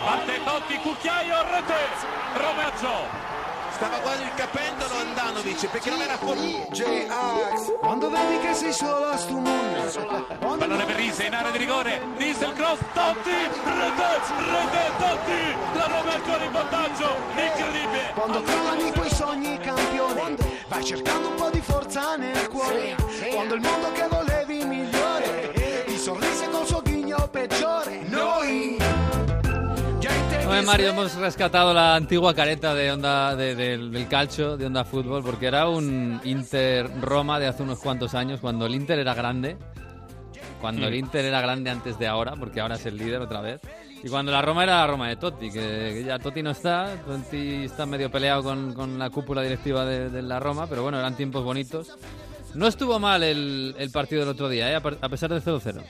Parte Totti, cucchiaio, rete. Roberto. Stava quasi il capendolo Andanovic perché non era fuori. J-Ax. Quando vedi che sei solo a sto mondo. Pallone per Rise in area di rigore. Rise il cross, Totti, rete, rete, Totti. La Roma è ancora in vantaggio. Incredibile. Quando crollano i tuoi sogni campione, vai cercando un po' di forza nel cuore. Quando il mondo che volevi en Mario hemos rescatado la antigua careta de onda de- del- del calcio, de onda fútbol, porque era un Inter-Roma de hace unos cuantos años, cuando el Inter era grande, cuando el Mm. Inter era grande antes de ahora, porque ahora es el líder otra vez, y cuando la Roma era la Roma de Totti, que, que ya Totti no está, Totti está medio peleado con, con la cúpula directiva de, de la Roma, pero bueno, eran tiempos bonitos. No estuvo mal el, el partido del otro día, ¿eh? a pesar del 0-0.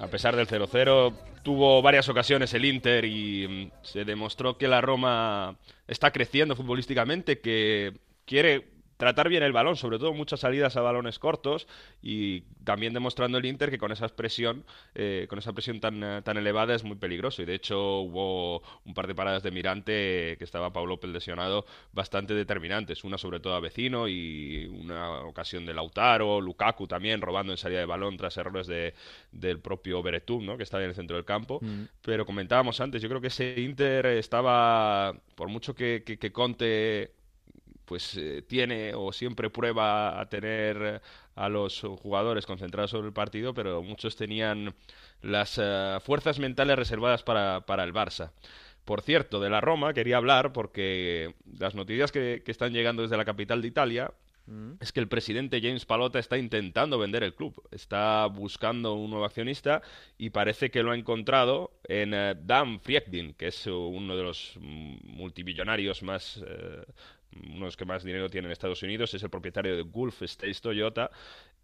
A pesar del 0-0, tuvo varias ocasiones el Inter y mm, se demostró que la Roma está creciendo futbolísticamente, que quiere tratar bien el balón, sobre todo muchas salidas a balones cortos y también demostrando el Inter que con esa presión, eh, con esa presión tan, eh, tan elevada es muy peligroso y de hecho hubo un par de paradas de Mirante que estaba Pau López lesionado bastante determinantes, una sobre todo a Vecino y una ocasión de Lautaro, Lukaku también robando en salida de balón tras errores de, del propio Beretum, ¿no? que estaba en el centro del campo. Mm. Pero comentábamos antes, yo creo que ese Inter estaba, por mucho que, que, que Conte pues eh, tiene o siempre prueba a tener a los jugadores concentrados sobre el partido, pero muchos tenían las eh, fuerzas mentales reservadas para, para el Barça. Por cierto, de la Roma quería hablar porque las noticias que, que están llegando desde la capital de Italia es que el presidente James Palota está intentando vender el club. Está buscando un nuevo accionista y parece que lo ha encontrado en eh, Dan Friedkin, que es uno de los mm, multimillonarios más... uno de los que más dinero tiene en Estados Unidos, es el propietario de Gulf States Toyota.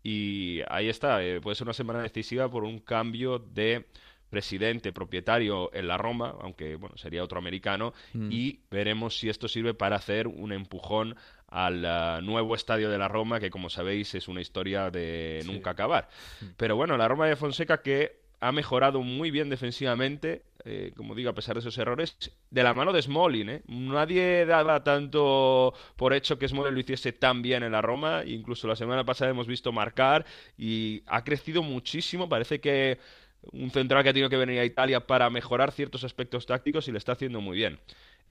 Y ahí está, eh, puede ser una semana decisiva por un cambio de presidente, propietario en la Roma, aunque bueno, sería otro americano, Mm. y veremos si esto sirve para hacer un empujón al ah, nuevo estadio de la Roma, que como sabéis es una historia de nunca acabar. Pero bueno, la Roma de Fonseca que ha mejorado muy bien defensivamente, eh, como digo, a pesar de esos errores, de la mano de Smolin. ¿eh? Nadie daba tanto por hecho que Smolin lo hiciese tan bien en la Roma, incluso la semana pasada hemos visto marcar y ha crecido muchísimo, parece que un central que ha tenido que venir a Italia para mejorar ciertos aspectos tácticos y le está haciendo muy bien.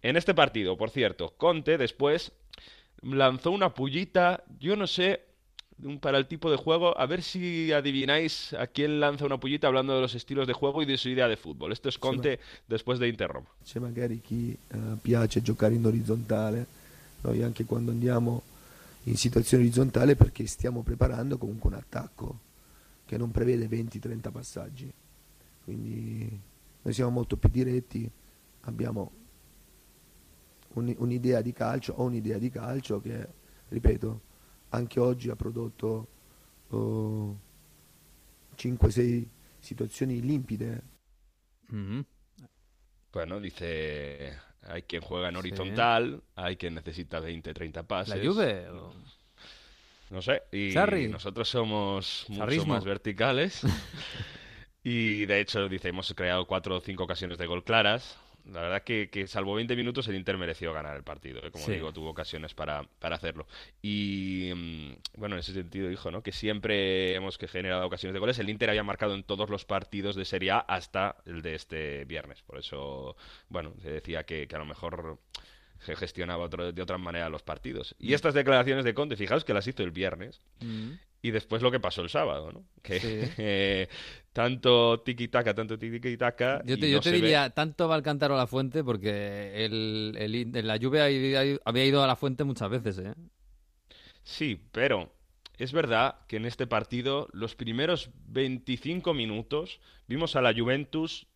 En este partido, por cierto, Conte después lanzó una pullita, yo no sé, para el tipo de juego, a ver si adivináis a quién lanza una pullita hablando de los estilos de juego y de su idea de fútbol. Esto es Conte después de Inter-Roma. C'è magari chi eh, piace giocare in orizzontale, noi anche quando andiamo in situazione orizzontale perché stiamo preparando comunque un attacco che non prevede 20-30 passaggi. Quindi noi siamo molto più diretti, abbiamo un- un'idea di calcio, ho un'idea di calcio che, ripeto, anche oggi ha prodotto oh, 5-6 situazioni limpide. Bueno, dice, hay quien juega en Sí. horizontal, hay quien necesita 20-30 pases. ¿La Juve o- No sé, y Sarri. nosotros somos mucho Sarrismo. más verticales. y de hecho, dice, hemos creado cuatro o cinco ocasiones de gol claras. La verdad que, que salvo 20 minutos el Inter mereció ganar el partido. ¿eh? Como Sí. digo, tuvo ocasiones para, para hacerlo. Y mm, bueno, en ese sentido dijo, ¿no? Que siempre hemos que generado ocasiones de goles. El Inter había marcado en todos los partidos de Serie A hasta el de este viernes. Por eso, bueno, se decía que, que a lo mejor se gestionaba otro- de otra manera los partidos. Y estas declaraciones de Conte, fijaos que las hizo el viernes. Mm. Y después lo que pasó el sábado, ¿no? Que Sí. eh, tanto tiki-taka, tanto tiki-taka. Yo te, y yo no te ve- diría, tanto va el cántaro a la fuente porque el, la lluvia había ido a la fuente muchas veces, ¿eh? Sí, pero es verdad que en este partido, los primeros 25 minutos, vimos a la Juventus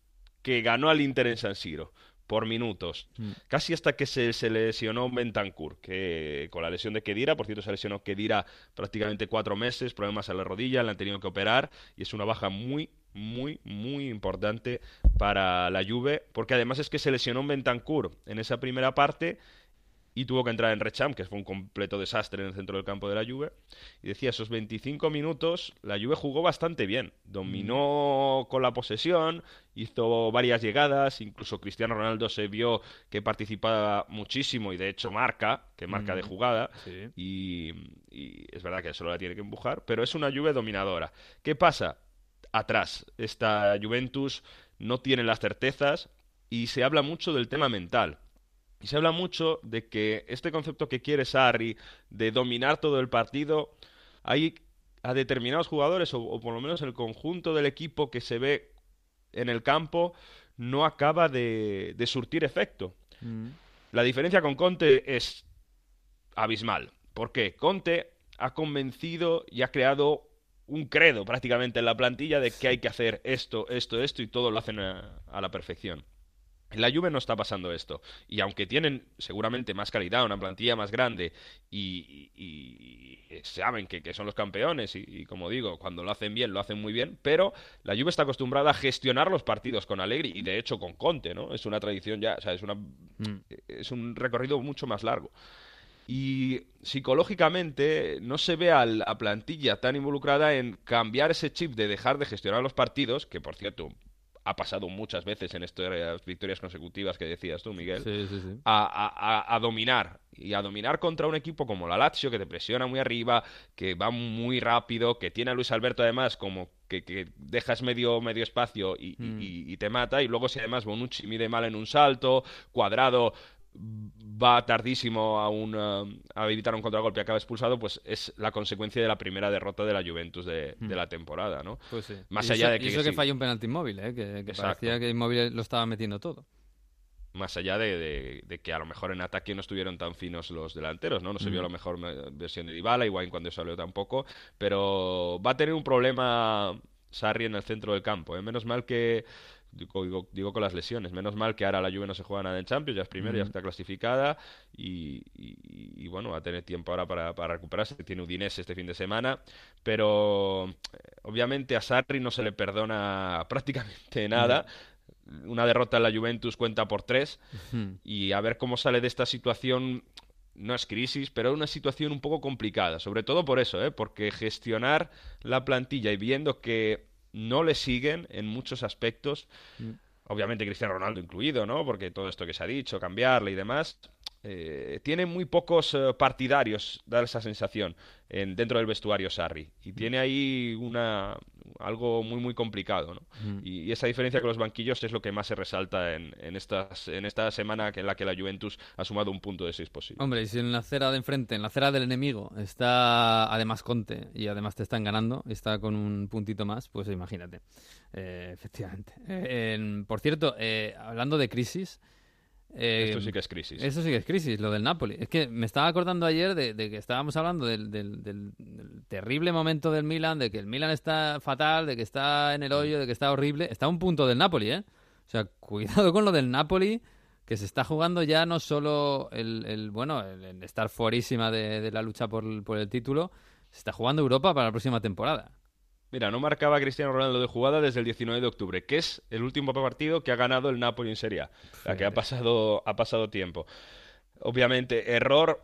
que ganó al Inter en San Siro por minutos. Mm. Casi hasta que se, se lesionó Bentancur, que con la lesión de Kedira, por cierto, se lesionó Kedira prácticamente cuatro meses, problemas en la rodilla, le han tenido que operar y es una baja muy, muy, muy importante para la Juve, porque además es que se lesionó Bentancur en esa primera parte y tuvo que entrar en Recham, que fue un completo desastre en el centro del campo de la Juve. Y decía, esos 25 minutos, la Juve jugó bastante bien. Dominó con la posesión, hizo varias llegadas, incluso Cristiano Ronaldo se vio que participaba muchísimo y de hecho marca, que marca de Mm, jugada. sí. Y, y es verdad que solo la tiene que empujar, pero es una Juve dominadora. ¿Qué pasa? Atrás, esta Juventus no tiene las certezas y se habla mucho del tema mental. Y se habla mucho de que este concepto que quiere Sarri de dominar todo el partido, hay a determinados jugadores, o, o por lo menos el conjunto del equipo que se ve en el campo, no acaba de, de surtir efecto. Mm. La diferencia con Conte es abismal. ¿Por qué? Conte ha convencido y ha creado un credo prácticamente en la plantilla de que hay que hacer esto, esto, esto y todo lo hacen a, a la perfección. En la Juve no está pasando esto. Y aunque tienen seguramente más calidad, una plantilla más grande y, y- y saben que, que son los campeones y, y como digo, cuando lo hacen bien, lo hacen muy bien, pero la Juve está acostumbrada a gestionar los partidos con Allegri y de hecho con Conte, ¿no? Es una tradición ya, o sea, es, una, es un recorrido mucho más largo. Y psicológicamente no se ve a la plantilla tan involucrada en cambiar ese chip de dejar de gestionar los partidos, que por cierto ha pasado muchas veces en estas victorias consecutivas que decías tú, Miguel, Sí, sí, sí. a, a- a- a dominar. Y a dominar contra un equipo como la Lazio, que te presiona muy arriba, que va muy rápido, que tiene a Luis Alberto además como que, que dejas medio, medio espacio y, y- Mm. y- y te mata. Y luego si además Bonucci mide mal en un salto, cuadrado va tardísimo a, un, eh, a evitar un contragolpe y acaba expulsado, pues es la consecuencia de la primera derrota de la Juventus de, de Mm. la temporada, ¿no? Pues sí. Más Y allá eso- de que... y eso que sí, falló un penalti inmóvil, ¿eh? que, que parecía que inmóvil lo estaba metiendo todo. más allá de, de- de que a lo mejor en ataque no estuvieron tan finos los delanteros, ¿no? No se vio Mm. la mejor eh, versión de Dybala, igual cuando salió tampoco, pero va a tener un problema Sarri en el centro del campo, ¿eh? Menos mal que digo, digo- con las lesiones, menos mal que ahora la Juve no se juega nada en Champions, ya es primera, ya Mm. está clasificada y, y- y, bueno, va a tener tiempo ahora para, para recuperarse, tiene Udinese este fin de semana, pero eh, obviamente a Sarri no se le perdona prácticamente nada. Una derrota en la Juventus cuenta por tres y a ver cómo sale de esta situación. No es crisis, pero una situación un poco complicada, sobre todo por eso, ¿eh? porque gestionar la plantilla y viendo que no le siguen en muchos aspectos, obviamente Cristiano Ronaldo incluido, ¿no? Porque todo esto que se ha dicho, cambiarle y demás, eh, tiene muy pocos eh, partidarios, da esa sensación, en, dentro del vestuario Sarri. Y tiene ahí una algo muy muy complicado, ¿no? Mm. Y, y esa diferencia con los banquillos es lo que más se resalta en, en, estas, en esta semana en la que la Juventus ha sumado un punto de seis posibles. Hombre, y si en la acera de enfrente, en la acera del enemigo, está además Conte y además te están ganando, está con un puntito más, pues imagínate. Eh, efectivamente. En- por cierto, eh, hablando de crisis. Eh, Esto sí que es crisis. Esto sí que es crisis, lo del Napoli. Es que me estaba acordando ayer de, de que estábamos hablando del, del- del- del terrible momento del Milan, de que el Milan está fatal, de que está en el hoyo, de que está horrible. Está a un punto del Napoli, ¿eh? O sea, cuidado con lo del Napoli, que se está jugando ya no solo el, el, bueno, el, el estar fuerísima de, de la lucha por, por el título, se está jugando Europa para la próxima temporada. Mira, no marcaba Cristiano Ronaldo de jugada desde el 19 de octubre, que es el último partido que ha ganado el Napoli en Serie A, la que ha pasado, ha pasado tiempo. Obviamente, error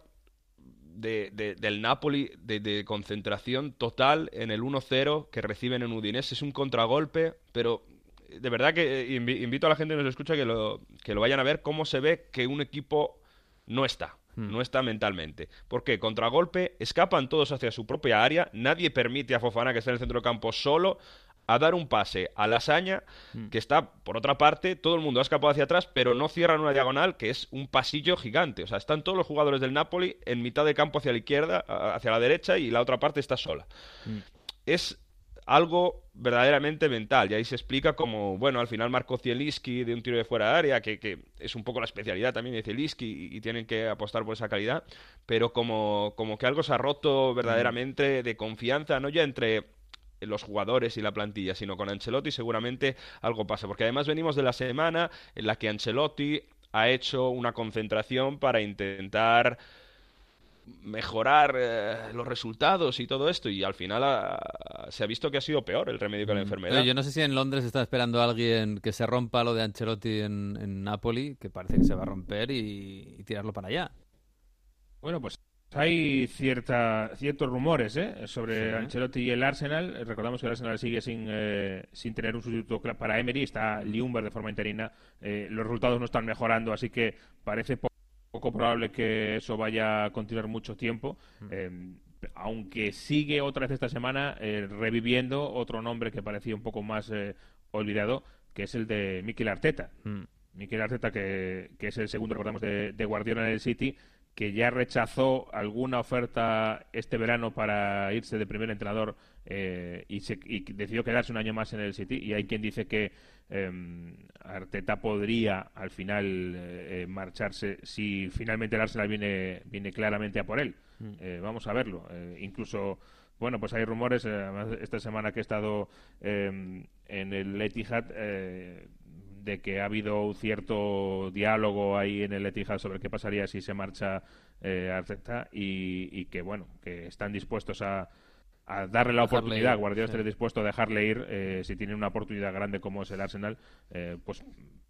de, de- del Napoli de, de concentración total en el 1-0 que reciben en Udinese. Es un contragolpe, pero de verdad que eh, invi- invito a la gente que nos escucha que lo, que lo vayan a ver cómo se ve que un equipo no está. No está mentalmente. Porque contragolpe, escapan todos hacia su propia área, nadie permite a Fofana, que está en el centro del campo, solo a dar un pase a Lasaña, que está por otra parte, todo el mundo ha escapado hacia atrás, pero no cierran una diagonal, que es un pasillo gigante. O sea, están todos los jugadores del Napoli en mitad de campo hacia la izquierda, hacia la derecha, y la otra parte está sola. Es algo verdaderamente mental. Y ahí se explica como, bueno, al final marcó Zielinski de un tiro de fuera de área, que, que es un poco la especialidad también de Zielinski y, y tienen que apostar por esa calidad, pero como, como que algo se ha roto verdaderamente de confianza, no ya entre los jugadores y la plantilla, sino con Ancelotti seguramente algo pasa, porque además venimos de la semana en la que Ancelotti ha hecho una concentración para intentar mejorar eh, los resultados y todo esto y al final ha- se ha visto que ha sido peor el remedio que la enfermedad. Oye, yo no sé si en Londres está esperando a alguien que se rompa lo de Ancelotti en, en Napoli, que parece que se va a romper y, y tirarlo para allá. Bueno, pues hay cierta, ciertos rumores ¿eh? sobre Sí. Ancelotti y el Arsenal. Recordamos que el Arsenal sigue sin, eh, sin tener un sustituto para Emery. Está Liumber de forma interina. Eh, los resultados no están mejorando, así que parece poco probable que eso vaya a continuar mucho tiempo. Eh, aunque sigue otra vez esta semana eh, reviviendo otro nombre que parecía un poco más eh, olvidado, que es el de Mikel Arteta. Mikel Arteta, que, que es el segundo, recordamos, de, de Guardiola en el City, que ya rechazó alguna oferta este verano para irse de primer entrenador eh, y, se, y decidió quedarse un año más en el City. Y hay quien dice que eh, Arteta podría al final eh, marcharse si finalmente el Arsenal viene, viene claramente a por él. Mm. Eh, vamos a verlo. Eh, incluso, bueno, pues hay rumores, esta semana que he estado eh, en el Etihad, de que ha habido un cierto diálogo ahí en el Etihad sobre qué pasaría si se marcha eh, Arteta y, y que, bueno, que están dispuestos a, a darle la Dejarle oportunidad. ir, Guardiola sí. estaría dispuesto a dejarle ir eh, si tiene una oportunidad grande como es el Arsenal, eh, pues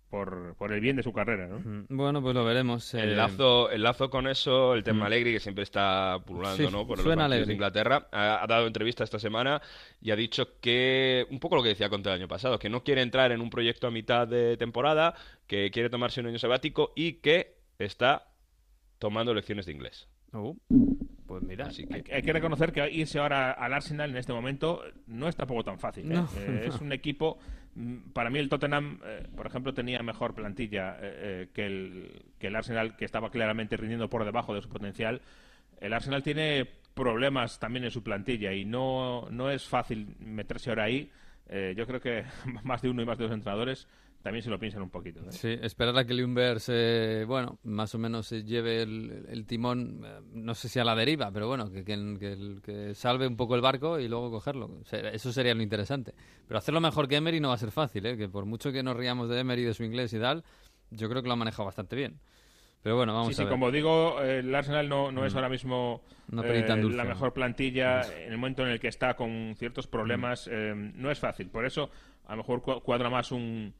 por, por el bien de su carrera, ¿no? Bueno, pues lo veremos. eh, El lazo, el lazo con eso, el tema Mm. Allegri, que siempre está pululando Sí, ¿no? por los suena partidos Allegri. de Inglaterra, ha, ha dado entrevista esta semana y ha dicho que, un poco lo que decía Conte el año pasado, que no quiere entrar en un proyecto a mitad de temporada, que quiere tomarse un año sabático y que está tomando lecciones de inglés. Oh, pues mira. Así Hay, que hay que reconocer que irse ahora al Arsenal en este momento no es tampoco tan fácil. ¿eh? No, Eh, no. Es un equipo. mm, Para mí, el Tottenham, eh, por ejemplo, tenía mejor plantilla que, el, que el Arsenal, que estaba claramente rindiendo por debajo de su potencial. El Arsenal tiene problemas también en su plantilla y no, no es fácil meterse ahora ahí. Eh, yo creo que más de uno y más de dos entrenadores también se lo piensan un poquito. ¿eh? Sí, esperar a que Ljungberg se, bueno, más o menos se lleve el, el timón, eh, no sé si a la deriva, pero bueno, que, que, que que salve un poco el barco y luego cogerlo. Eso sería lo interesante. Pero hacerlo mejor que Emery no va a ser fácil, ¿eh? que por mucho que nos riamos de Emery, de su inglés y tal, yo creo que lo ha manejado bastante bien. Pero bueno, vamos sí, sí, a ver. como digo, el Arsenal no, no es Mm. ahora mismo en eh, la ¿no? mejor plantilla en el momento en el que está con ciertos problemas. eh, no es fácil. Por eso, a lo mejor cu- cuadra más un,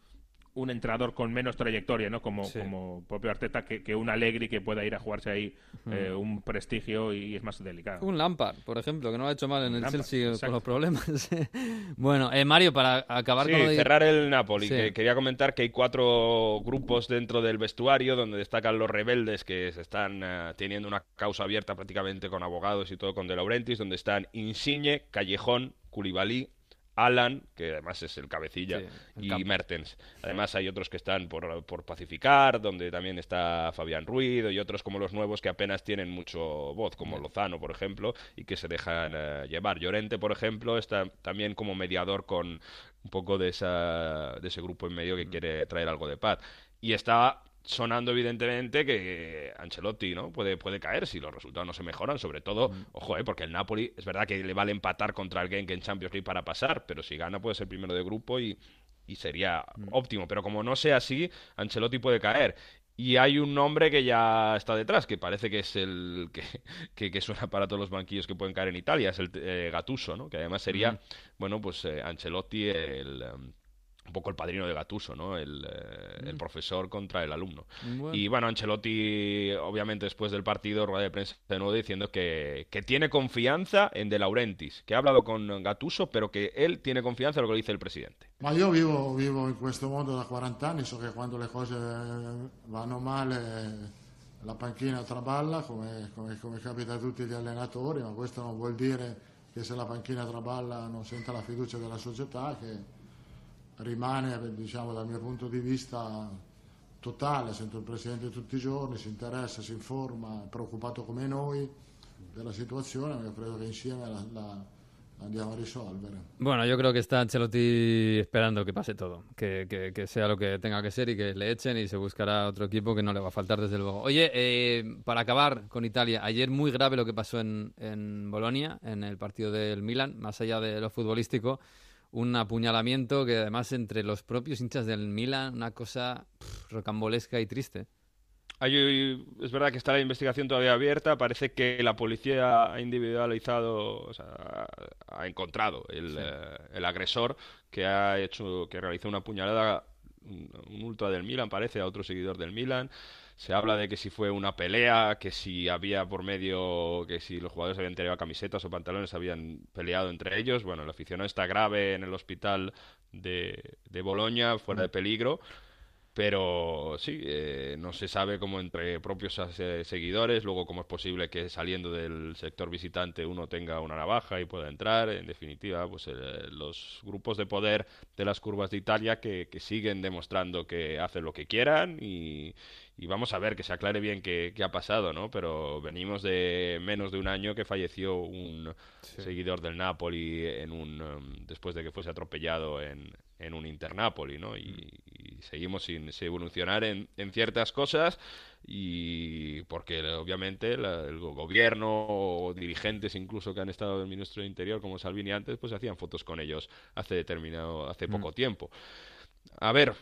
un entrenador con menos trayectoria, ¿no? Como, Sí. como propio Arteta, que, que un Allegri que pueda ir a jugarse ahí Mm. eh, un prestigio y es más delicado. Un Lampard, por ejemplo, que no lo ha hecho mal en el Lampard, Chelsea exacto. con los problemas. bueno, eh, Mario, para acabar Sí, con lo de... cerrar el Napoli, Sí. que quería comentar que hay cuatro grupos dentro del vestuario donde destacan los rebeldes que se están eh, teniendo una causa abierta prácticamente con abogados y todo con De Laurentiis, donde están Insigne, Callejón, Koulibaly, Alan, que además es el cabecilla, Sí, el y. Mertens. Además hay otros que están por, por pacificar, donde también está Fabián Ruiz y otros como los nuevos que apenas tienen mucho voz, como Lozano, por ejemplo, y que se dejan eh, llevar. Llorente, por ejemplo, está también como mediador con un poco de, esa, de ese grupo en medio que quiere traer algo de paz. Y está sonando evidentemente que Ancelotti no puede puede caer si los resultados no se mejoran sobre todo ojo eh, porque el Napoli es verdad que le vale empatar contra el Genk en Champions League para pasar pero si gana puede ser primero de grupo y, y sería óptimo. Pero como no sea así Ancelotti puede caer. Y hay un nombre que ya está detrás, que parece que es el que, que, que suena para todos los banquillos que pueden caer en Italia, es el eh, Gattuso, ¿no? Que además sería, bueno, pues eh, Ancelotti el, em, un poco el padrino de Gatuso, ¿no? El, eh, el Mm. profesor contra el alumno. Bueno. Y bueno, Ancelotti, obviamente, después del partido, rueda de prensa de nuevo diciendo que, que tiene confianza en De Laurentiis, que ha hablado con Gatuso, pero que él tiene confianza en lo que le dice el presidente. Ma io vivo, vivo in questo mondo da 40 anni, so che quando le cose vanno male la panchina traballa come, come- come capita a tutti gli allenatori, ma questo non vuol dire che se la panchina traballa non senta la fiducia della società che rimane, diciamo, dal mio punto di vista totale, sento il Presidente tutti i giorni, si interessa, si informa, è preoccupato come noi della situazione, ma credo che insieme la, la- andiamo a risolvere. Bueno, yo creo que está Ancelotti esperando que pase todo, que- que sea lo que tenga que ser y que le echen y se buscará otro equipo que no le va a faltar desde luego. Oye, eh, para acabar con Italia, ayer muy grave lo que pasó en, en Bolonia, en el partido del Milan, más allá de lo futbolístico, un apuñalamiento que además entre los propios hinchas del Milan, una cosa pff, rocambolesca y triste. Hay- es verdad que está la investigación todavía abierta. Parece que la policía ha individualizado, o sea, ha- encontrado el, eh, el agresor que ha hecho, que realizó una puñalada, un, un ultra del Milan, parece, a otro seguidor del Milan. Se habla de que si fue una pelea, que si había por medio, que si los jugadores habían tirado camisetas o pantalones, habían peleado entre ellos. Bueno, el aficionado está grave en el hospital de, de Boloña, fuera de peligro. pero sí, eh, no se sabe cómo entre propios seguidores, luego cómo es posible que saliendo del sector visitante uno tenga una navaja y pueda entrar. En definitiva, pues eh, los grupos de poder de las curvas de Italia que, que siguen demostrando que hacen lo que quieran y, y vamos a ver que se aclare bien qué, qué, ha pasado, ¿no? Pero venimos de menos de un año que falleció un sí. seguidor del Napoli en un um, después de que fuese atropellado en, en un Internapoli, ¿no? Y, y seguimos sin, sin evolucionar en, en, ciertas cosas y porque obviamente la, el gobierno o dirigentes incluso que han estado del ministro de Interior como Salvini antes, pues hacían fotos con ellos hace determinado hace poco mm. tiempo. A ver,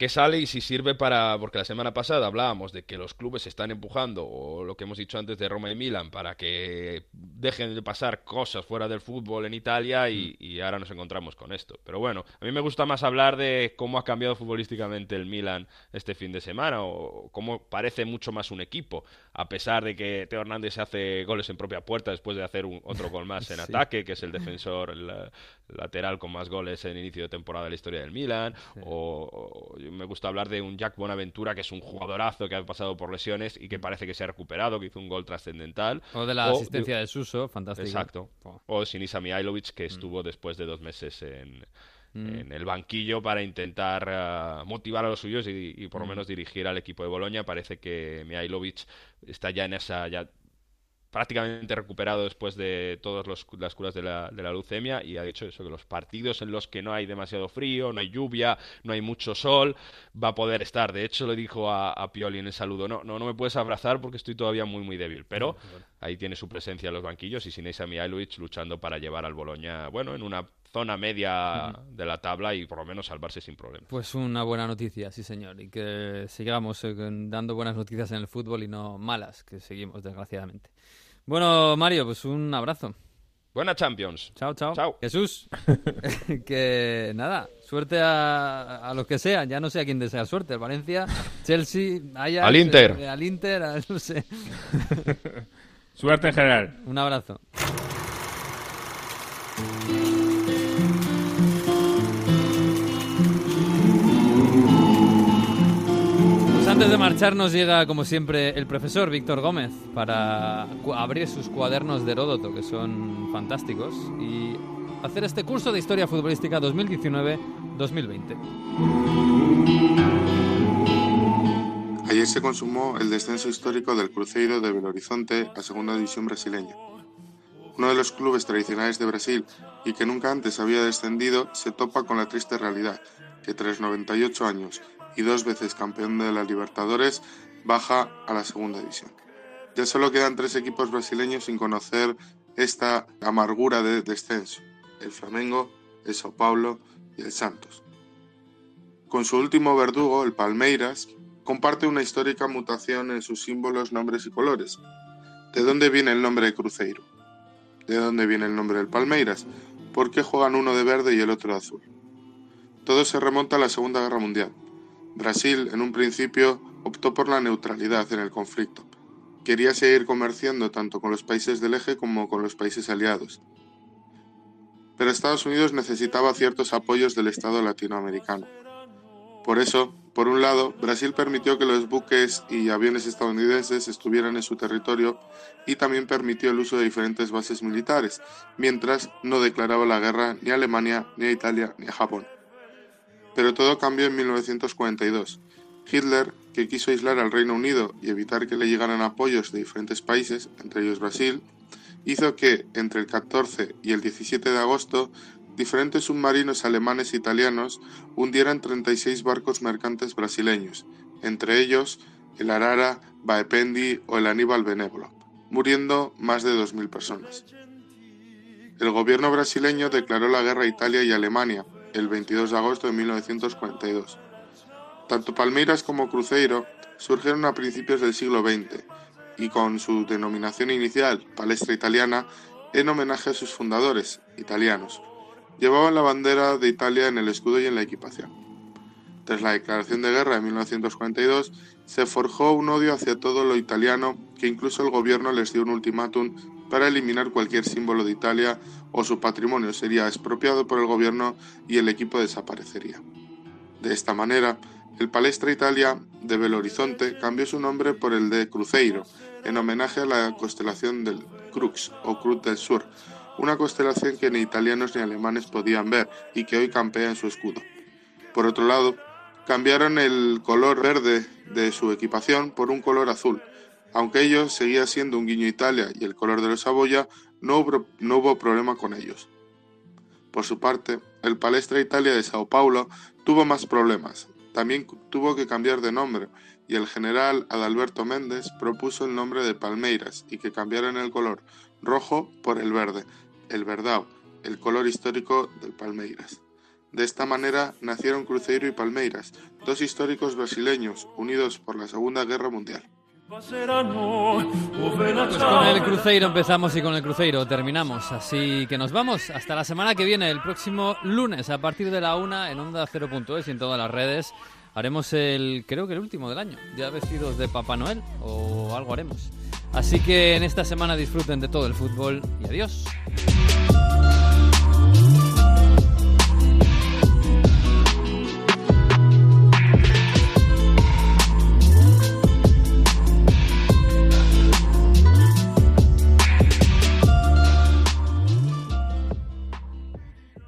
qué sale y si sirve para, porque la semana pasada hablábamos de que los clubes están empujando, o lo que hemos dicho antes de Roma y Milan, para que dejen de pasar cosas fuera del fútbol en Italia y, y, ahora nos encontramos con esto. Pero bueno, a mí me gusta más hablar de cómo ha cambiado futbolísticamente el Milan este fin de semana, o cómo parece mucho más un equipo, a pesar de que Teo Hernández hace goles en propia puerta después de hacer un, otro gol más en sí. ataque, que es el defensor lateral con más goles en inicio de temporada de la historia del Milan, sí. o, o me gusta hablar de un Jack Bonaventura, que es un jugadorazo que ha pasado por lesiones y que parece que se ha recuperado, que hizo un gol trascendental. O de la o asistencia de, de Suso, fantástico. Exacto. Oh. O Sinisa Mihailovic, que mm. estuvo mm. después de dos meses en, mm. en el banquillo para intentar uh, motivar a los suyos y, y por lo mm. menos dirigir al equipo de Boloña. Parece que Mihailovic está ya en esa... Ya prácticamente recuperado después de todas los, las curas de la, de la, leucemia y ha dicho eso, que los partidos en los que no hay demasiado frío, no hay lluvia, no hay mucho sol, va a poder estar. De hecho, le dijo a, a Pioli en el saludo, no, no, no me puedes abrazar porque estoy todavía muy, muy débil, pero ahí tiene su presencia en los banquillos y Sinisa Mihailovic luchando para llevar al Boloña, bueno, en una zona media de la tabla y por lo menos salvarse sin problemas. Pues una buena noticia, sí señor, y que sigamos eh, dando buenas noticias en el fútbol y no malas, que seguimos desgraciadamente. Bueno, Mario, pues un abrazo. Buena Champions. Chao, chao. Chao. Jesús, que nada, suerte a, a los que sean. Ya no sé a quién desea suerte. Valencia, Chelsea, Ajax, al Inter. Eh, al Inter, a, no sé. suerte en general. Un abrazo. Antes de marcharnos llega, como siempre, el profesor Víctor Gómez para abrir sus cuadernos de Heródoto, que son fantásticos, y hacer este curso de Historia Futbolística 2019-2020. Ayer se consumó el descenso histórico del Cruzeiro de Belo Horizonte a Segunda División brasileña. Uno de los clubes tradicionales de Brasil y que nunca antes había descendido se topa con la triste realidad que tras 98 años y dos veces campeón de la Libertadores, baja a la segunda división. Ya solo quedan tres equipos brasileños sin conocer esta amargura de descenso, el Flamengo, el Sao Paulo y el Santos. Con su último verdugo, el Palmeiras, comparte una histórica mutación en sus símbolos, nombres y colores. ¿De dónde viene el nombre de Cruzeiro? ¿De dónde viene el nombre del Palmeiras? ¿Por qué juegan uno de verde y el otro de azul? Todo se remonta a la Segunda Guerra Mundial. Brasil, en un principio, optó por la neutralidad en el conflicto. Quería seguir comerciando tanto con los países del eje como con los países aliados. Pero Estados Unidos necesitaba ciertos apoyos del Estado latinoamericano. Por eso, por un lado, Brasil permitió que los buques y aviones estadounidenses estuvieran en su territorio y también permitió el uso de diferentes bases militares, mientras no declaraba la guerra ni a Alemania, ni a Italia, ni a Japón. Pero todo cambió en 1942. Hitler, que quiso aislar al Reino Unido y evitar que le llegaran apoyos de diferentes países, entre ellos Brasil, hizo que, entre el 14 y el 17 de agosto, diferentes submarinos alemanes e italianos hundieran 36 barcos mercantes brasileños, entre ellos el Arara, Baependi o el Aníbal Benévolo, muriendo más de 2.000 personas. El gobierno brasileño declaró la guerra a Italia y Alemania, el 22 de agosto de 1942. Tanto Palmeiras como Cruzeiro surgieron a principios del siglo XX y con su denominación inicial, Palestra Italiana, en homenaje a sus fundadores, italianos. Llevaban la bandera de Italia en el escudo y en la equipación. Tras la declaración de guerra de 1942, se forjó un odio hacia todo lo italiano que incluso el gobierno les dio un ultimátum para eliminar cualquier símbolo de Italia o su patrimonio sería expropiado por el gobierno y el equipo desaparecería. De esta manera, El Palestra Italia de Belo Horizonte cambió su nombre por el de Cruzeiro, en homenaje a la constelación del Crux o Cruz del Sur, una constelación que ni italianos ni alemanes podían ver y que hoy campea en su escudo. Por otro lado, cambiaron el color verde de su equipación por un color azul. Aunque ellos seguía siendo un guiño Italia y el color de los Saboya, no hubo, no problema con ellos. Por su parte, el Palestra Italia de Sao Paulo tuvo más problemas. También tuvo que cambiar de nombre y el general Adalberto Méndez propuso el nombre de Palmeiras y que cambiaran el color rojo por el verde, el verdao, el color histórico del Palmeiras. De esta manera nacieron Cruzeiro y Palmeiras, dos históricos brasileños unidos por la Segunda Guerra Mundial. Pues con el Cruzeiro empezamos y con el Cruzeiro terminamos. Así que nos vamos hasta la semana que viene, el próximo lunes, a partir de la una en Onda 0.es y en todas las redes. Haremos el, creo que el último del año, ya vestidos de Papá Noel o algo haremos. Así que en esta semana disfruten de todo el fútbol y adiós.